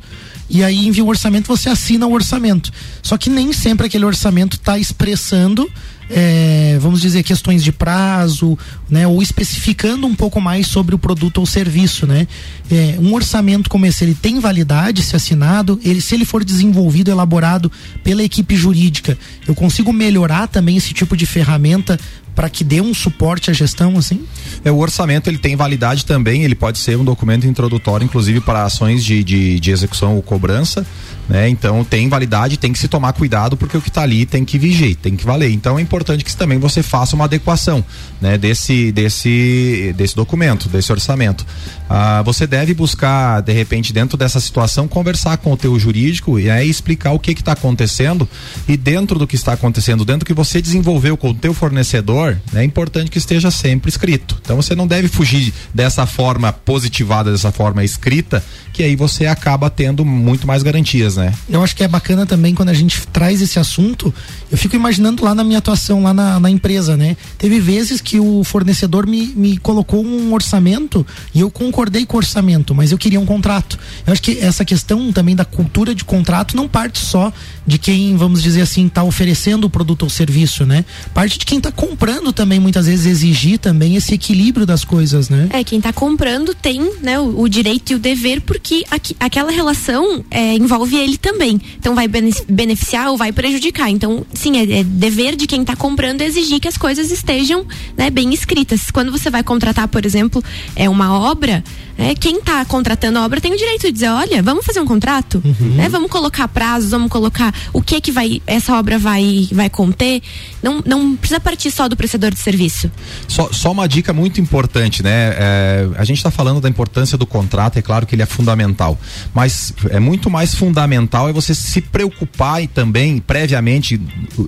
e aí envia um orçamento, você assina o orçamento. Só que nem sempre aquele orçamento está expressando, é, vamos dizer, questões de prazo, né? Ou especificando um pouco mais sobre o produto ou serviço, né? É, um orçamento como esse, ele tem validade se assinado, ele, se ele for desenvolvido, elaborado pela equipe jurídica, eu consigo melhorar também esse tipo de ferramenta para que dê um suporte à gestão, assim? É, o orçamento ele tem validade também, ele pode ser um documento introdutório, inclusive para ações de, de, de execução ou cobrança, né? Então tem validade, tem que se tomar cuidado porque o que está ali tem que vigiar, tem que valer. Então é importante que também você faça uma adequação, né? Desse, desse, desse documento, desse orçamento. Ah, você deve buscar, de repente, dentro dessa situação, conversar com o teu jurídico e aí explicar o que está acontecendo e dentro do que está acontecendo, dentro do que você desenvolveu com o teu fornecedor, né, é importante que esteja sempre escrito. Então você não deve fugir dessa forma positivada, dessa forma escrita, que aí você acaba tendo muito mais garantias, né? Eu acho que é bacana também quando a gente traz esse assunto. Eu fico imaginando lá na minha atuação, lá na, na empresa, né? Teve vezes que o fornecedor me, me colocou um orçamento e eu concordei com o orçamento, mas eu queria um contrato. Eu acho que essa questão também da cultura de contrato não parte só de quem, vamos dizer assim, está oferecendo o produto ou serviço, né? Parte de quem está comprando também, muitas vezes, exigir também esse equilíbrio das coisas, né? É, quem está comprando tem né, o, o direito e o dever, porque aqui- aquela relação é, envolve ele também. Então vai bene- beneficiar ou vai prejudicar. Então, sim, é, é dever de quem está comprando exigir que as coisas estejam né, bem escritas. Quando você vai contratar, por exemplo, é uma obra, é, quem está contratando a obra tem o direito de dizer, olha, vamos fazer um contrato, né? Vamos colocar prazos, vamos colocar o que que vai essa obra vai vai conter. Não, não precisa partir só do prestador de serviço. Só, só uma dica muito importante, né? É, a gente está falando da importância do contrato, é claro que ele é fundamental, mas é muito mais fundamental é você se preocupar e também previamente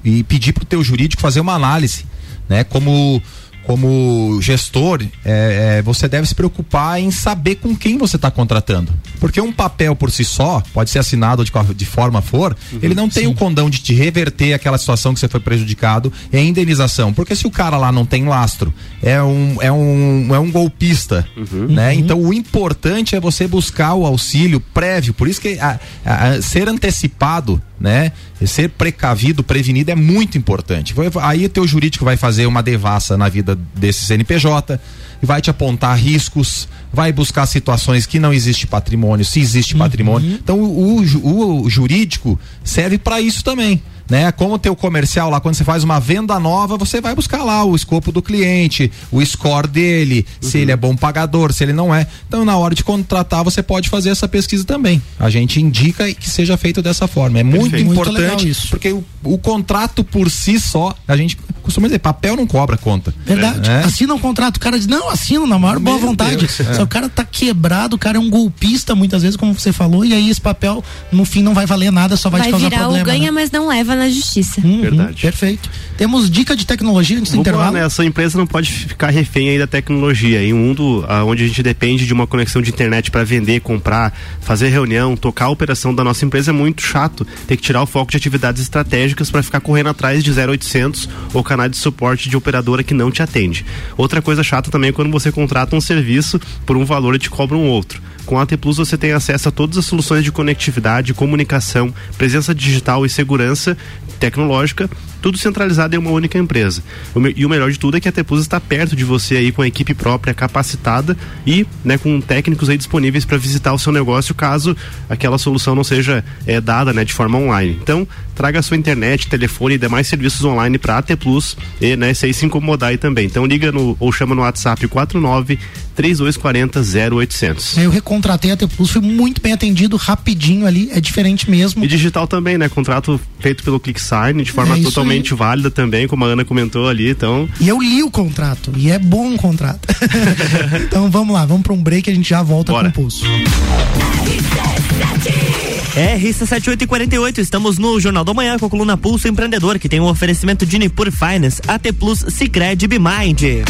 e pedir para o teu jurídico fazer uma análise, né? Como como gestor, é, é, você deve se preocupar em saber com quem você está contratando. Porque um papel por si só, pode ser assinado de, de forma for, uhum, ele não tem sim. o condão de te reverter aquela situação que você foi prejudicado em indenização. Porque se o cara lá não tem lastro, é um, é um, é um golpista, uhum. né? Uhum. Então o importante é você buscar o auxílio prévio. Por isso que a, a ser antecipado né? Ser precavido, prevenido é muito importante. Aí o teu jurídico vai fazer uma devassa na vida desse CNPJ, vai te apontar riscos, vai buscar situações que não existe patrimônio, se existe uhum. patrimônio. Então o, o, o jurídico serve para isso também né? Como o teu comercial lá, quando você faz uma venda nova, você vai buscar lá o escopo do cliente, o score dele, uhum. se ele é bom pagador, se ele não é. Então, na hora de contratar, você pode fazer essa pesquisa também. A gente indica que seja feito dessa forma. É muito Perfeito. importante, muito isso. porque o, o, contrato por si só, a gente costuma dizer, papel não cobra conta. Verdade. É. Assina um contrato, o cara diz, não, assina na maior Meu boa vontade. Deus, é. Só o cara tá quebrado, o cara é um golpista muitas vezes, como você falou, e aí esse papel, no fim, não vai valer nada, só vai, vai te causar virar problema. O ganha, né? mas não leva na justiça. Uhum, Verdade. Perfeito. Temos dica de tecnologia antes do intervalo? Lá, né? Essa empresa não pode ficar refém aí da tecnologia. Em um mundo ah, onde a gente depende de uma conexão de internet para vender, comprar, fazer reunião, tocar a operação da nossa empresa é muito chato. Ter que tirar o foco de atividades estratégicas para ficar correndo atrás de 0800 ou canal de suporte de operadora que não te atende. Outra coisa chata também é quando você contrata um serviço por um valor e te cobra um outro. Com a AT Plus você tem acesso a todas as soluções de conectividade, comunicação, presença digital e segurança tecnológica, tudo centralizado em uma única empresa. E o melhor de tudo é que a Tepus está perto de você aí com a equipe própria capacitada e né, com técnicos aí disponíveis para visitar o seu negócio caso aquela solução não seja é, dada né, de forma online. Então, traga sua internet, telefone e demais serviços online para a AT Plus e né, se aí se incomodar aí também. Então liga no, ou chama no WhatsApp 49 3240 0800. Eu recontratei a AT Plus, fui muito bem atendido, rapidinho ali, é diferente mesmo. E digital também, né? Contrato feito pelo ClickSign de forma é totalmente aí. válida também, como a Ana comentou ali, então. E eu li o contrato, e é bom o contrato. então vamos lá, vamos para um break e a gente já volta Bora. com o pulso. RC7848, estamos no Jornal da Manhã com a coluna Pulso Empreendedor, que tem um oferecimento de Nipur Finance, AT Plus, Cicred e Bimind.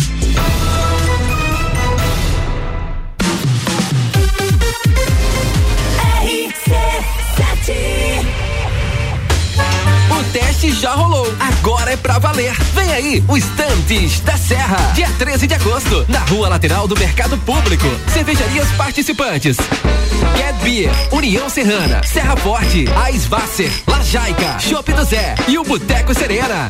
Teste já rolou. Agora é pra valer. Vem aí, o Estantes da Serra. Dia 13 de agosto, na rua lateral do Mercado Público. Cervejarias participantes. Get Beer, União Serrana, Serra Forte, Aisvasser, Lajaica, Chopp do Zé e o Boteco Serena.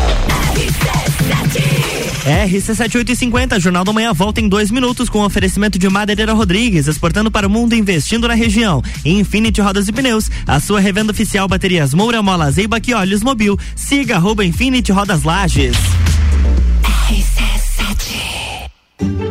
RC7850, Jornal da Manhã volta em dois minutos com oferecimento de Madeireira Rodrigues, exportando para o mundo investindo na região. Infinity Rodas e Pneus, a sua revenda oficial baterias Moura Mola Zeiba que Olhos Mobil. Siga arroba Infinity Rodas Lages. RC7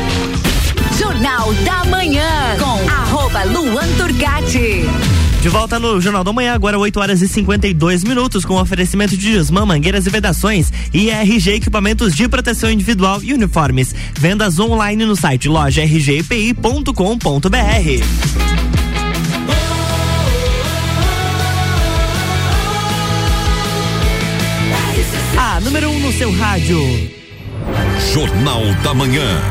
Jornal da Manhã, com arroba Luan Turcati. De volta no Jornal da Manhã, agora 8 horas e 52 minutos, com oferecimento de Desmã, mangueiras e vedações e RG Equipamentos de Proteção Individual e Uniformes. Vendas online no site loja rgpi.com.br. A número 1 um no seu rádio. Jornal da Manhã.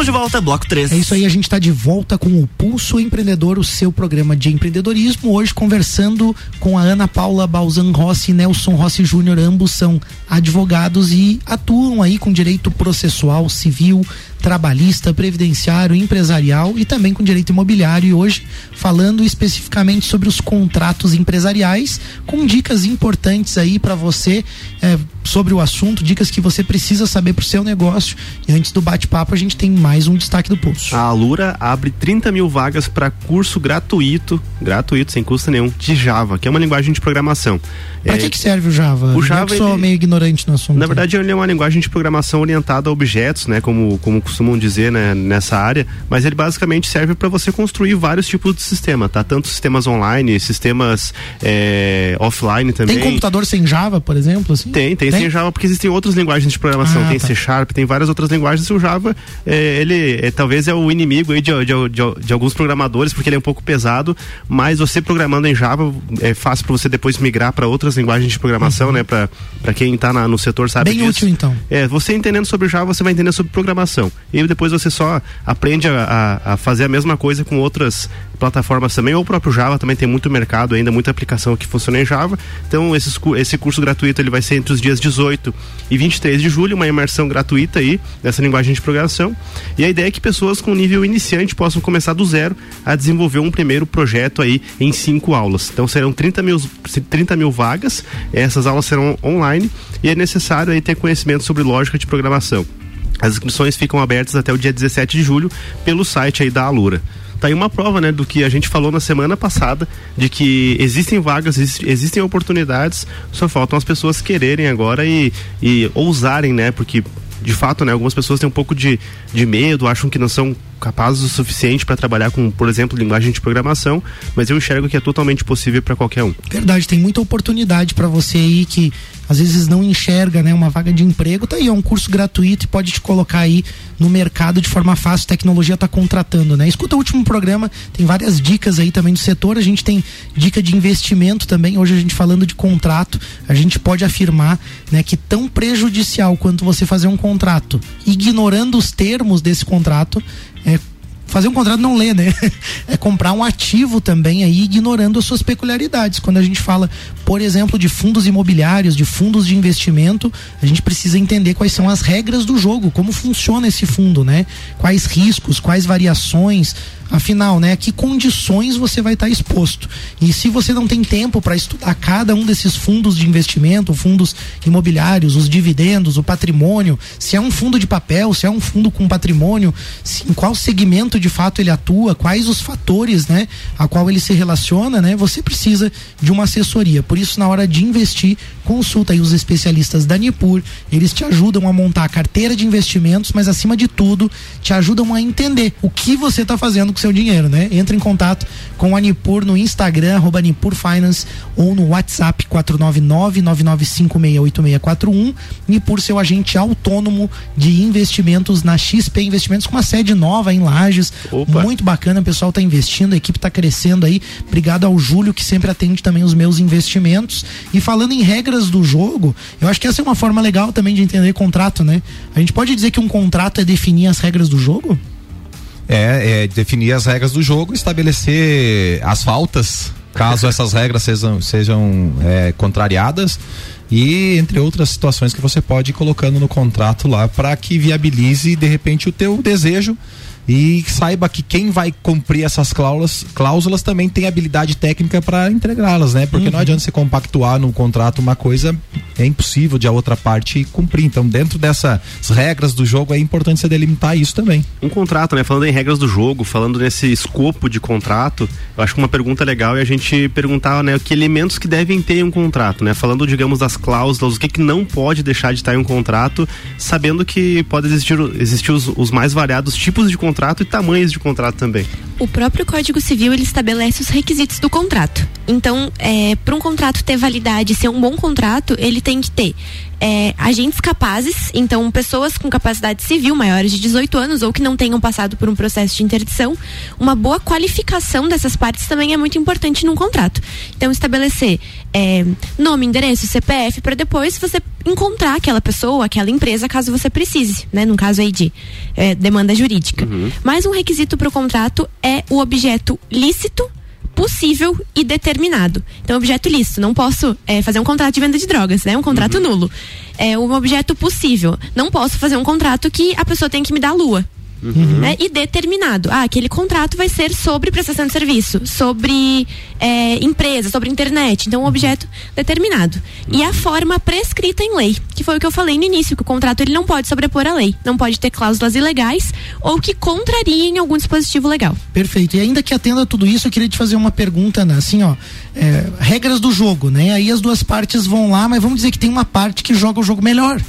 Estamos de volta, bloco 3. É isso aí, a gente está de volta com o Pulso Empreendedor, o seu programa de empreendedorismo. Hoje conversando com a Ana Paula Balzan Rossi e Nelson Rossi Júnior, ambos são advogados e atuam aí com direito processual, civil, trabalhista, previdenciário, empresarial e também com direito imobiliário. E hoje falando especificamente sobre os contratos empresariais, com dicas importantes aí para você eh, sobre o assunto, dicas que você precisa saber para o seu negócio. E antes do bate-papo, a gente tem mais um destaque do pulso. A Alura abre 30 mil vagas para curso gratuito, gratuito, sem custo nenhum, de Java, que é uma linguagem de programação. Para É, que, que serve o Java? O Eu Java, que sou ele- meio ignorante no assunto. Na verdade, ele é uma linguagem de programação orientada a objetos, né, como, como costumam dizer né, nessa área, mas ele basicamente serve para você construir vários tipos de sistema, tá? Tanto sistemas online, sistemas é, offline também. Tem computador sem Java, por exemplo? Assim? Tem, tem, sem Java, porque existem outras linguagens de programação. Ah, tem tá. C Sharp, tem várias outras linguagens. E o Java, é, ele é, talvez é o inimigo aí de, de, de- de alguns programadores, porque ele é um pouco pesado, mas você programando em Java é fácil para você depois migrar para outras linguagens de programação, né? Para quem tá na- no setor sabe Uhum. Bem disso. útil, então. É, você entendendo sobre Java, você vai entender sobre programação. E depois você só aprende a, a- a fazer a mesma coisa com outras plataformas também, ou o próprio Java também tem muito mercado ainda, muita aplicação que funciona em Java. Então, esses, esse curso gratuito ele vai ser entre os dias 18 e 23 de julho, uma imersão gratuita aí dessa linguagem de programação. E a ideia é que pessoas com nível iniciante possam começar do zero a desenvolver um primeiro projeto aí em cinco aulas. Então serão 30 mil, 30 mil vagas, essas aulas serão online e é necessário aí ter conhecimento sobre lógica de programação. As inscrições ficam abertas até o dia 17 de julho pelo site aí da Alura. Tá aí uma prova, né, do que a gente falou na semana passada, de que existem vagas, exi- existem oportunidades, só faltam as pessoas quererem agora e, e ousarem, né, porque de fato, né, algumas pessoas têm um pouco de, de medo, acham que não são capazes o suficiente para trabalhar com, por exemplo, linguagem de programação, mas eu enxergo que é totalmente possível para qualquer um. Verdade, tem muita oportunidade para você aí que às vezes não enxerga, né, uma vaga de emprego. Tá aí, é um curso gratuito e pode te colocar aí no mercado de forma fácil. Tecnologia tá contratando, né? Escuta o último programa, tem várias dicas aí também do setor. A gente tem dica de investimento também. Hoje a gente falando de contrato, a gente pode afirmar, né, que tão prejudicial quanto você fazer um contrato ignorando os termos desse contrato, é fazer um contrato não lê, né? É comprar um ativo também aí, ignorando as suas peculiaridades. Quando a gente fala, por exemplo, de fundos imobiliários, de fundos de investimento, a gente precisa entender quais são as regras do jogo, como funciona esse fundo, né? Quais riscos, quais variações, Afinal, né, que condições você vai estar exposto? E se você não tem tempo para estudar cada um desses fundos de investimento, fundos imobiliários, os dividendos, o patrimônio, se é um fundo de papel, se é um fundo com patrimônio, se, em qual segmento de fato ele atua, quais os fatores, né, a qual ele se relaciona, né, você precisa de uma assessoria. Por isso, na hora de investir, consulta aí os especialistas da Nipur, eles te ajudam a montar a carteira de investimentos, mas acima de tudo, te ajudam a entender o que você está fazendo com seu dinheiro, né? Entre em contato com a Nipur no Instagram, arroba Nipur Finance, ou no WhatsApp 499-99568641. Nipur, seu agente autônomo de investimentos na XP Investimentos, com uma sede nova em Lages. Opa. Muito bacana, o pessoal está investindo, a equipe está crescendo aí. Obrigado ao Júlio, que sempre atende também os meus investimentos. E falando em regras do jogo, eu acho que essa é uma forma legal também de entender contrato, né? A gente pode dizer que um contrato é definir as regras do jogo? É, é definir as regras do jogo, estabelecer as faltas, caso essas regras sejam, sejam é, contrariadas e entre outras situações que você pode ir colocando no contrato lá para que viabilize de repente o teu desejo e saiba que quem vai cumprir essas cláusulas, cláusulas também tem habilidade técnica para entregá-las, né? Porque uhum. não adianta você compactuar no contrato uma coisa é impossível de a outra parte cumprir. Então, dentro dessas regras do jogo é importante você delimitar isso também. Um contrato, né? Falando em regras do jogo, falando nesse escopo de contrato, eu acho que uma pergunta legal é a gente perguntar, né, que elementos que devem ter em um contrato, né? Falando, digamos, das cláusulas, o que que não pode deixar de estar em um contrato, sabendo que pode existir, existir os, os mais variados tipos de contrato contrato e tamanhos de contrato também. O próprio Código Civil ele estabelece os requisitos do contrato. Então, é, para um contrato ter validade, ser um bom contrato, ele tem que ter é, agentes capazes, então pessoas com capacidade civil maiores de 18 anos ou que não tenham passado por um processo de interdição, uma boa qualificação dessas partes também é muito importante num contrato. Então estabelecer é, nome, endereço, CPF para depois você encontrar aquela pessoa, aquela empresa, caso você precise, né? No caso aí de é, demanda jurídica. Uhum. Mais um requisito para o contrato é o objeto lícito possível e determinado. Então, objeto lícito, não posso é, fazer um contrato de venda de drogas, né? Um contrato uhum. nulo. É um objeto possível. Não posso fazer um contrato que a pessoa tem que me dar lua. Uhum. Né? E determinado. Ah, aquele contrato vai ser sobre prestação de serviço, sobre é, empresa, sobre internet. Então, um objeto determinado. E a forma prescrita em lei, que foi o que eu falei no início, que o contrato ele não pode sobrepor a lei. Não pode ter cláusulas ilegais ou que contrariem algum dispositivo legal. Perfeito. E ainda que atenda a tudo isso, eu queria te fazer uma pergunta, né? assim, ó. É, regras do jogo, né? Aí as duas partes vão lá, mas vamos dizer que tem uma parte que joga o jogo melhor.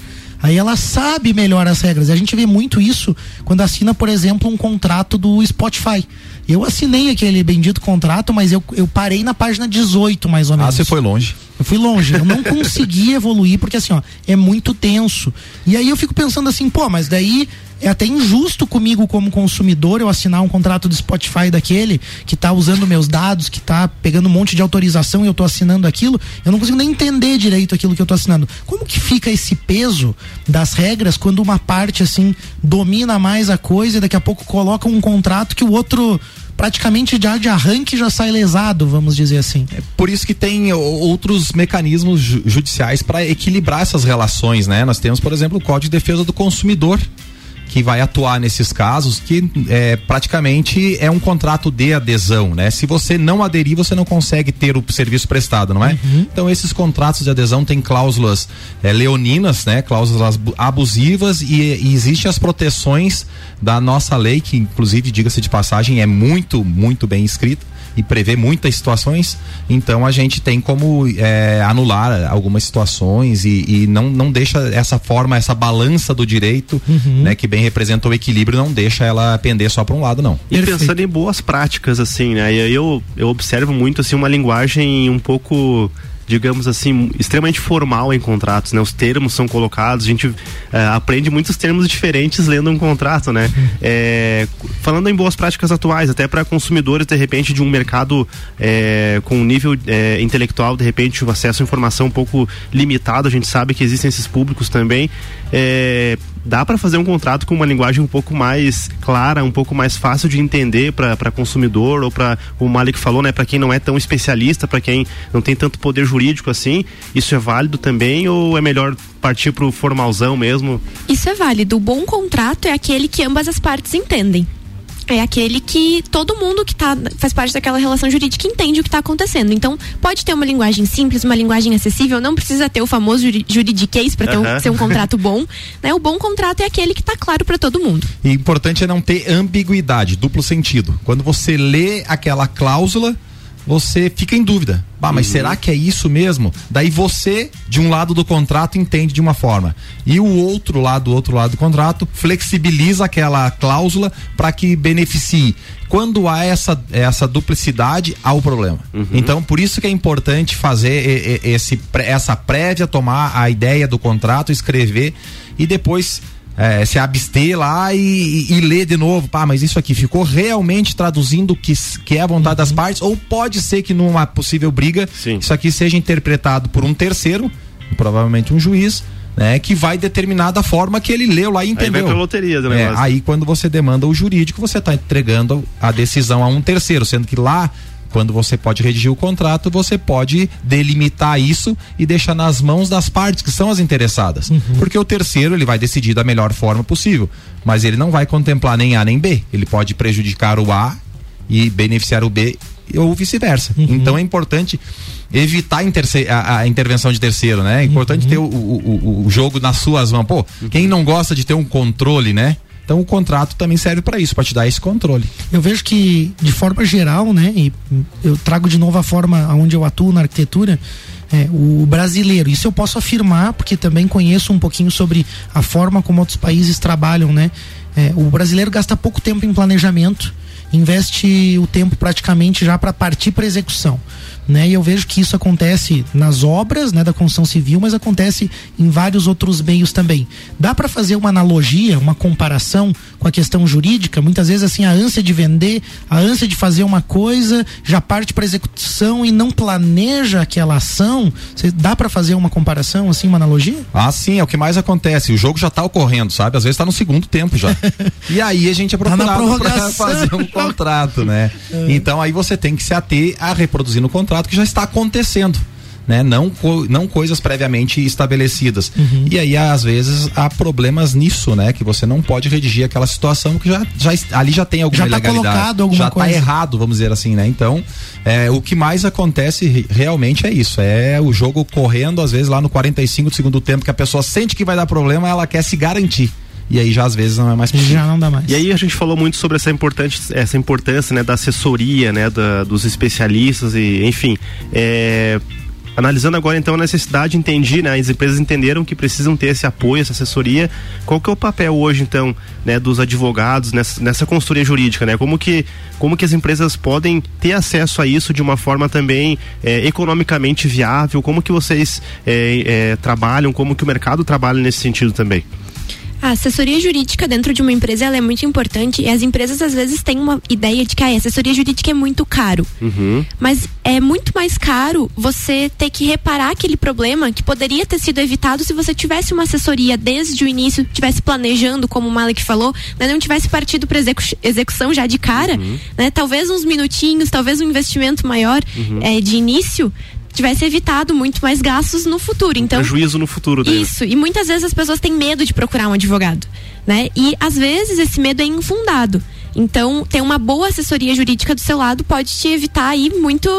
Aí ela sabe melhor as regras. A gente vê muito isso quando assina, por exemplo, um contrato do Spotify. Eu assinei aquele bendito contrato, mas eu, eu parei na página 18, mais ou menos. Ah, você foi longe. Eu fui longe. Eu não consegui evoluir, porque assim, ó, é muito tenso. E aí eu fico pensando assim, pô, mas daí é até injusto comigo como consumidor eu assinar um contrato do Spotify daquele que tá usando meus dados, que tá pegando um monte de autorização e eu tô assinando aquilo, eu não consigo nem entender direito aquilo que eu tô assinando. Como que fica esse peso das regras quando uma parte assim domina mais a coisa e daqui a pouco coloca um contrato que o outro praticamente já de arranque já sai lesado, vamos dizer assim. É por isso que tem outros mecanismos judiciais para equilibrar essas relações, né? Nós temos, por exemplo, o Código de Defesa do Consumidor, que vai atuar nesses casos, que é, praticamente é um contrato de adesão, né? Se você não aderir, você não consegue ter o serviço prestado, não é? Uhum. Então esses contratos de adesão têm cláusulas é, leoninas, né? Cláusulas abusivas e, e existem as proteções da nossa lei, que inclusive, diga-se de passagem, é muito, muito bem escrita e prevê muitas situações, então a gente tem como é, anular algumas situações e, e, não, não deixa essa forma, essa balança do direito, uhum. né, que bem representa o equilíbrio, não deixa ela pender só para um lado, não. E Perfeito. pensando em boas práticas, assim, né? E eu, eu observo muito assim uma linguagem um pouco digamos assim, extremamente formal em contratos, né? Os termos são colocados, a gente é, aprende muitos termos diferentes lendo um contrato, né? É, falando em boas práticas atuais, até para consumidores, de repente, de um mercado é, com um nível intelectual, de repente, o acesso à informação um pouco limitado, a gente sabe que existem esses públicos também. É, dá para fazer um contrato com uma linguagem um pouco mais clara, um pouco mais fácil de entender para consumidor ou para o Malik falou, né, para quem não é tão especialista, para quem não tem tanto poder jurídico assim, isso é válido também ou é melhor partir pro formalzão mesmo? Isso é válido. O bom contrato é aquele que ambas as partes entendem é aquele que todo mundo que tá, faz parte daquela relação jurídica entende o que está acontecendo. Então, pode ter uma linguagem simples, uma linguagem acessível, não precisa ter o famoso juridiquês para Uhum. um, ser um contrato bom. Né? O bom contrato é aquele que está claro para todo mundo. E importante é não ter ambiguidade, duplo sentido. Quando você lê aquela cláusula, você fica em dúvida. Ah, mas será que é isso mesmo? Daí você, de um lado do contrato, entende de uma forma. E o outro lado, do outro lado do contrato, flexibiliza aquela cláusula para que beneficie. Quando há essa, essa duplicidade, há o problema. Então, por isso que é importante fazer esse, essa prévia, tomar a ideia do contrato, escrever e depois é, se abster lá e, e- e ler de novo. Pá, mas isso aqui ficou realmente traduzindo o que, que é a vontade das partes? Ou pode ser que numa possível briga, isso aqui seja interpretado por um terceiro, provavelmente um juiz. Né, que vai determinar da forma que ele leu lá e Aí vai entendeu. pra loteria do É, aí quando você demanda o jurídico, você está entregando a decisão a um terceiro, sendo que lá quando você pode redigir o contrato, você pode delimitar isso e deixar nas mãos das partes que são as interessadas. Porque o terceiro, ele vai decidir da melhor forma possível, mas ele não vai contemplar nem A nem B. Ele pode prejudicar o A e beneficiar o B ou vice-versa. Então é importante evitar a, a- intervenção de terceiro, né? É importante ter o, o- o- o jogo nas suas mãos. Pô, quem não gosta de ter um controle, né? Então o contrato também serve para isso, para te dar esse controle. Eu vejo que, de forma geral, né, e eu trago de novo a forma onde eu atuo na arquitetura, é, o brasileiro, isso eu posso afirmar, porque também conheço um pouquinho sobre a forma como outros países trabalham, né? É, o brasileiro gasta pouco tempo em planejamento, investe o tempo praticamente já para partir para execução. Né? E eu vejo que isso acontece nas obras né, da construção civil, mas acontece em vários outros meios também. Dá para fazer uma analogia, uma comparação com a questão jurídica? Muitas vezes assim a ânsia de vender, a ânsia de fazer uma coisa, já parte para execução e não planeja aquela ação. Cê- dá para fazer uma comparação assim, uma analogia? Ah, sim, é o que mais acontece. O jogo já tá ocorrendo, sabe? Às vezes tá no segundo tempo já. e aí a gente é Tá procurado pra prorrogação. fazer um contrato, né? Então aí você tem que se ater a reproduzir no contrato que já está acontecendo. Né? Não, não coisas previamente estabelecidas. E aí, às vezes, há problemas nisso, né? Que você não pode redigir aquela situação que já, já ali já tem alguma Já tá ilegalidade. colocado alguma já coisa. tá errado, vamos dizer assim, né? Então, é, o que mais acontece re- realmente é isso. É o jogo correndo, às vezes, lá no 45 do segundo tempo, que a pessoa sente que vai dar problema, ela quer se garantir. E aí já às vezes não é mais possível. Já não dá mais. E aí a gente falou muito sobre essa importante, essa importância, né, da assessoria, né, da- dos especialistas e, enfim, é, analisando agora então a necessidade, entendi, né, as empresas entenderam que precisam ter esse apoio, essa assessoria. Qual que é o papel hoje então, né, dos advogados nessa, nessa consultoria jurídica, né? Como que como que as empresas podem ter acesso a isso de uma forma também é, economicamente viável? Como que vocês é, é, trabalham? Como que o mercado trabalha nesse sentido também? A assessoria jurídica dentro de uma empresa ela é muito importante e as empresas às vezes têm uma ideia de que ah, a assessoria jurídica é muito caro. Uhum. Mas é muito mais caro você ter que reparar aquele problema que poderia ter sido evitado se você tivesse uma assessoria desde o início, tivesse planejando, como o Malek falou, né, não tivesse partido para execução já de cara, né, talvez uns minutinhos, talvez um investimento maior Uhum. eh, de início tivesse evitado muito mais gastos no futuro. Então, Prejuízo no futuro daí. isso, e muitas vezes as pessoas têm medo de procurar um advogado, né? E às vezes esse medo é infundado. Então, ter uma boa assessoria jurídica do seu lado pode te evitar aí muito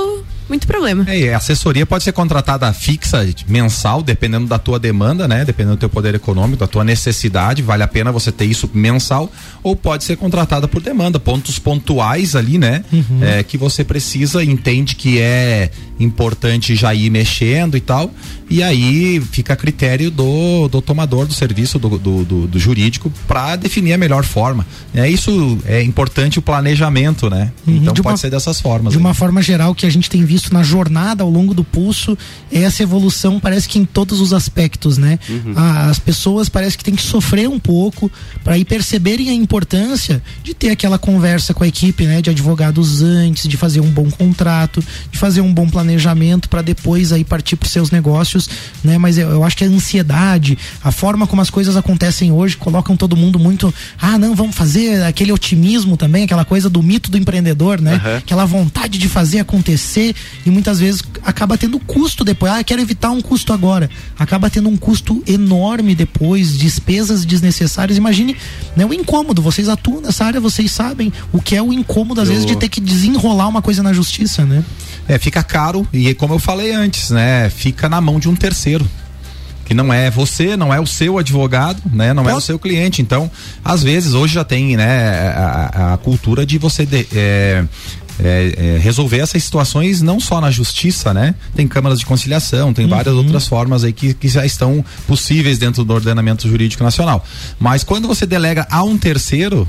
muito problema. É, a assessoria pode ser contratada fixa, mensal, dependendo da tua demanda, né? Dependendo do teu poder econômico, da tua necessidade, vale a pena você ter isso mensal, ou pode ser contratada por demanda, pontos pontuais ali, né? É, que você precisa, entende que é importante já ir mexendo e tal, e aí fica a critério do, do tomador do serviço, do, do, do- do jurídico, para definir a melhor forma. É isso é importante o planejamento, né? Então de pode uma- ser dessas formas. De aí. uma forma geral, que a gente tem visto visto na jornada ao longo do pulso essa evolução parece que em todos os aspectos, né? Uhum. Ah, as pessoas parece que tem que sofrer um pouco para ir perceberem a importância de ter aquela conversa com a equipe, né, de advogados antes, de fazer um bom contrato, de fazer um bom planejamento para depois aí partir para seus negócios, né? Mas eu, eu acho que a ansiedade, a forma como as coisas acontecem hoje colocam todo mundo muito, ah, não, vamos fazer aquele otimismo também, aquela coisa do mito do empreendedor, né? Aham. Aquela vontade de fazer acontecer e muitas vezes acaba tendo custo depois. Ah, quero evitar um custo agora. Acaba tendo um custo enorme depois, despesas desnecessárias. Imagine né, o incômodo. Vocês atuam nessa área, vocês sabem o que é o incômodo, às Eu- vezes, de ter que desenrolar uma coisa na justiça, né? É, fica caro e como eu falei antes, né? Fica na mão de um terceiro. Que não é você, não é o seu advogado, né? Não é o seu cliente. Então, às vezes, hoje já tem, né, a, a cultura de você de- é, é, é, resolver essas situações não só na justiça, né? Tem câmaras de conciliação, tem várias outras formas aí que, que já estão possíveis dentro do ordenamento jurídico nacional. Mas quando você delega a um terceiro,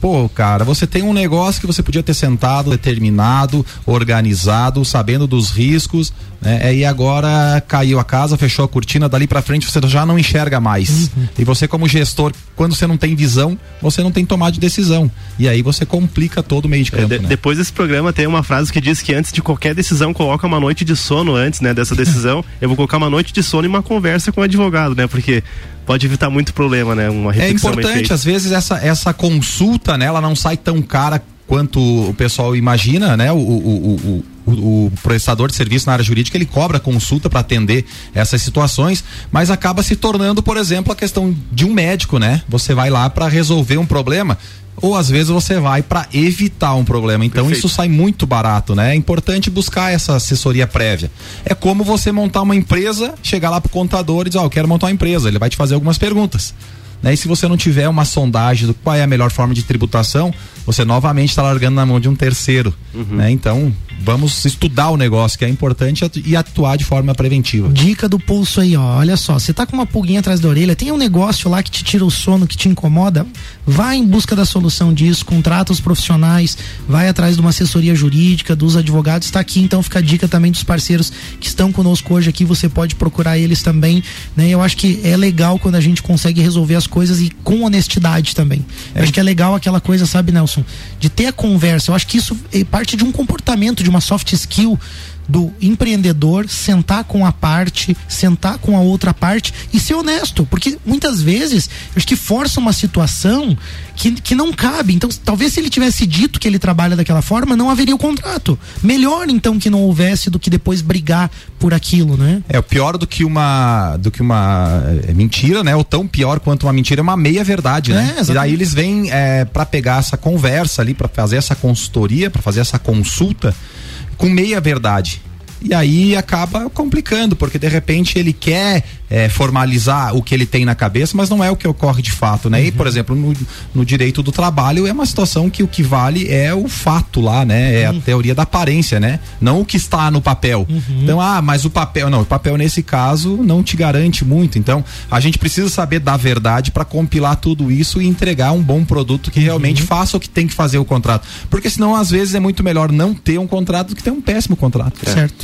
Pô, cara, você tem um negócio que você podia ter sentado, determinado, organizado, sabendo dos riscos, né? E agora caiu a casa, fechou a cortina, dali pra frente você já não enxerga mais. E você como gestor, quando você não tem visão, você não tem tomada de decisão. E aí você complica todo o meio de É, campo, de- né? Depois desse programa tem uma frase que diz que antes de qualquer decisão coloca uma noite de sono antes, né, dessa decisão. Eu vou colocar uma noite de sono e uma conversa com o advogado, né, porque pode evitar muito problema, né, uma É importante, às vezes essa, essa consulta, né, ela não sai tão cara quanto o pessoal imagina, né? O, o, o, o, o prestador de serviço na área jurídica ele cobra consulta para atender essas situações, mas acaba se tornando, por exemplo, a questão de um médico, né? Você vai lá para resolver um problema. Ou às vezes você vai para evitar um problema. Então Perfeito. isso sai muito barato, né? É importante buscar essa assessoria prévia. É como você montar uma empresa, chegar lá pro contador e dizer, ó, eu quero montar uma empresa. Ele vai te fazer algumas perguntas. Né? E se você não tiver uma sondagem do qual é a melhor forma de tributação, você novamente está largando na mão de um terceiro. Né? Então, vamos estudar o negócio, que é importante, e atuar de forma preventiva. Dica do pulso aí, ó. Olha só, você tá com uma pulguinha atrás da orelha, tem um negócio lá que te tira o sono, que te incomoda, vai em busca da solução disso, contrata os profissionais, vai atrás de uma assessoria jurídica, dos advogados, tá aqui, então fica a dica também dos parceiros que estão conosco hoje aqui, você pode procurar eles também, né? Eu acho que é legal quando a gente consegue resolver as coisas e com honestidade também. Eu acho que é legal aquela coisa, sabe, Nelson, de ter a conversa. Eu acho que isso é parte de um comportamento, de uma soft skill do empreendedor sentar com a parte, sentar com a outra parte e ser honesto, porque muitas vezes acho que força uma situação que, que não cabe. Então, talvez se ele tivesse dito que ele trabalha daquela forma, não haveria o contrato. Melhor então que não houvesse do que depois brigar por aquilo, né? É, o pior do que uma do que uma é, mentira, né? Ou tão pior quanto uma mentira é uma meia verdade, né? É, e daí eles vêm é, para pegar essa conversa ali, para fazer essa consultoria, para fazer essa consulta com meia verdade. E aí acaba complicando, porque de repente ele quer é, formalizar o que ele tem na cabeça, mas não é o que ocorre de fato, né? E, por exemplo, no, no direito do trabalho é uma situação que o que vale é o fato lá, né? É a teoria da aparência, né? Não o que está no papel. Então, ah, mas o papel, não, o papel nesse caso não te garante muito. Então, a gente precisa saber da verdade para compilar tudo isso e entregar um bom produto que realmente faça o que tem que fazer o contrato. Porque senão, às vezes, é muito melhor não ter um contrato do que ter um péssimo contrato. Certo.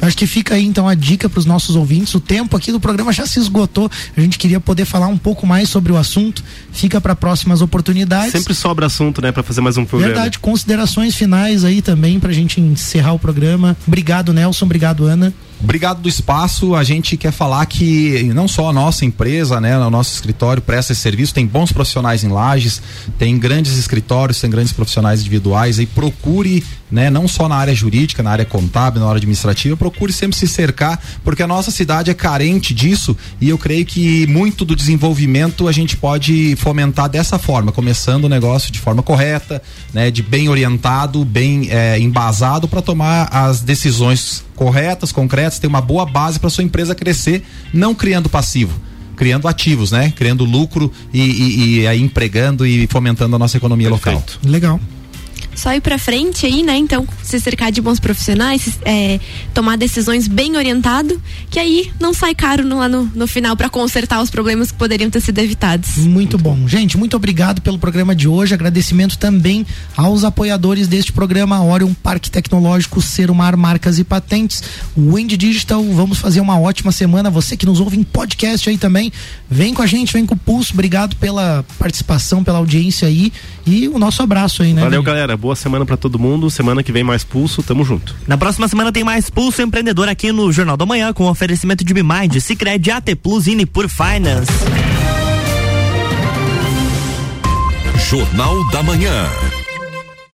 Eu acho que fica aí então a dica para os nossos ouvintes. O tempo aqui do programa já se esgotou. A gente queria poder falar um pouco mais sobre o assunto. Fica para próximas oportunidades. Sempre sobra assunto, né, para fazer mais um programa. Verdade, considerações finais aí também pra gente encerrar o programa. Obrigado, Nelson. Obrigado, Ana. Obrigado do espaço. A gente quer falar que não só a nossa empresa, né, o nosso escritório presta esse serviço, tem bons profissionais em lajes, tem grandes escritórios, tem grandes profissionais individuais e procure, né, não só na área jurídica, na área contábil, na área administrativa, procure sempre se cercar, porque a nossa cidade é carente disso e eu creio que muito do desenvolvimento a gente pode fomentar dessa forma, começando o negócio de forma correta, né, de bem orientado, bem eh, embasado para tomar as decisões corretas, concretas, ter uma boa base para sua empresa crescer, não criando passivo, criando ativos, né? Criando lucro e, e- e aí empregando e fomentando a nossa economia local. Legal. Só ir pra frente aí, né? Então, se cercar de bons profissionais, é, tomar decisões bem orientado, que aí não sai caro no, lá no, no final pra consertar os problemas que poderiam ter sido evitados. Muito bom. Gente, muito obrigado pelo programa de hoje. Agradecimento também aos apoiadores deste programa, Orion Parque Tecnológico, Serumar Marcas e Patentes, Wind Digital. Vamos fazer uma ótima semana. Você que nos ouve em podcast aí também, vem com a gente, vem com o Pulso. Obrigado pela participação, pela audiência aí e o nosso abraço aí, né? Valeu, galera. Boa semana pra todo mundo. Semana que vem mais pulso. Tamo junto. Na próxima semana tem mais Pulso Empreendedor aqui no Jornal da Manhã com oferecimento de Bimind, Cicred, AT Plus e por Finance. Jornal da Manhã.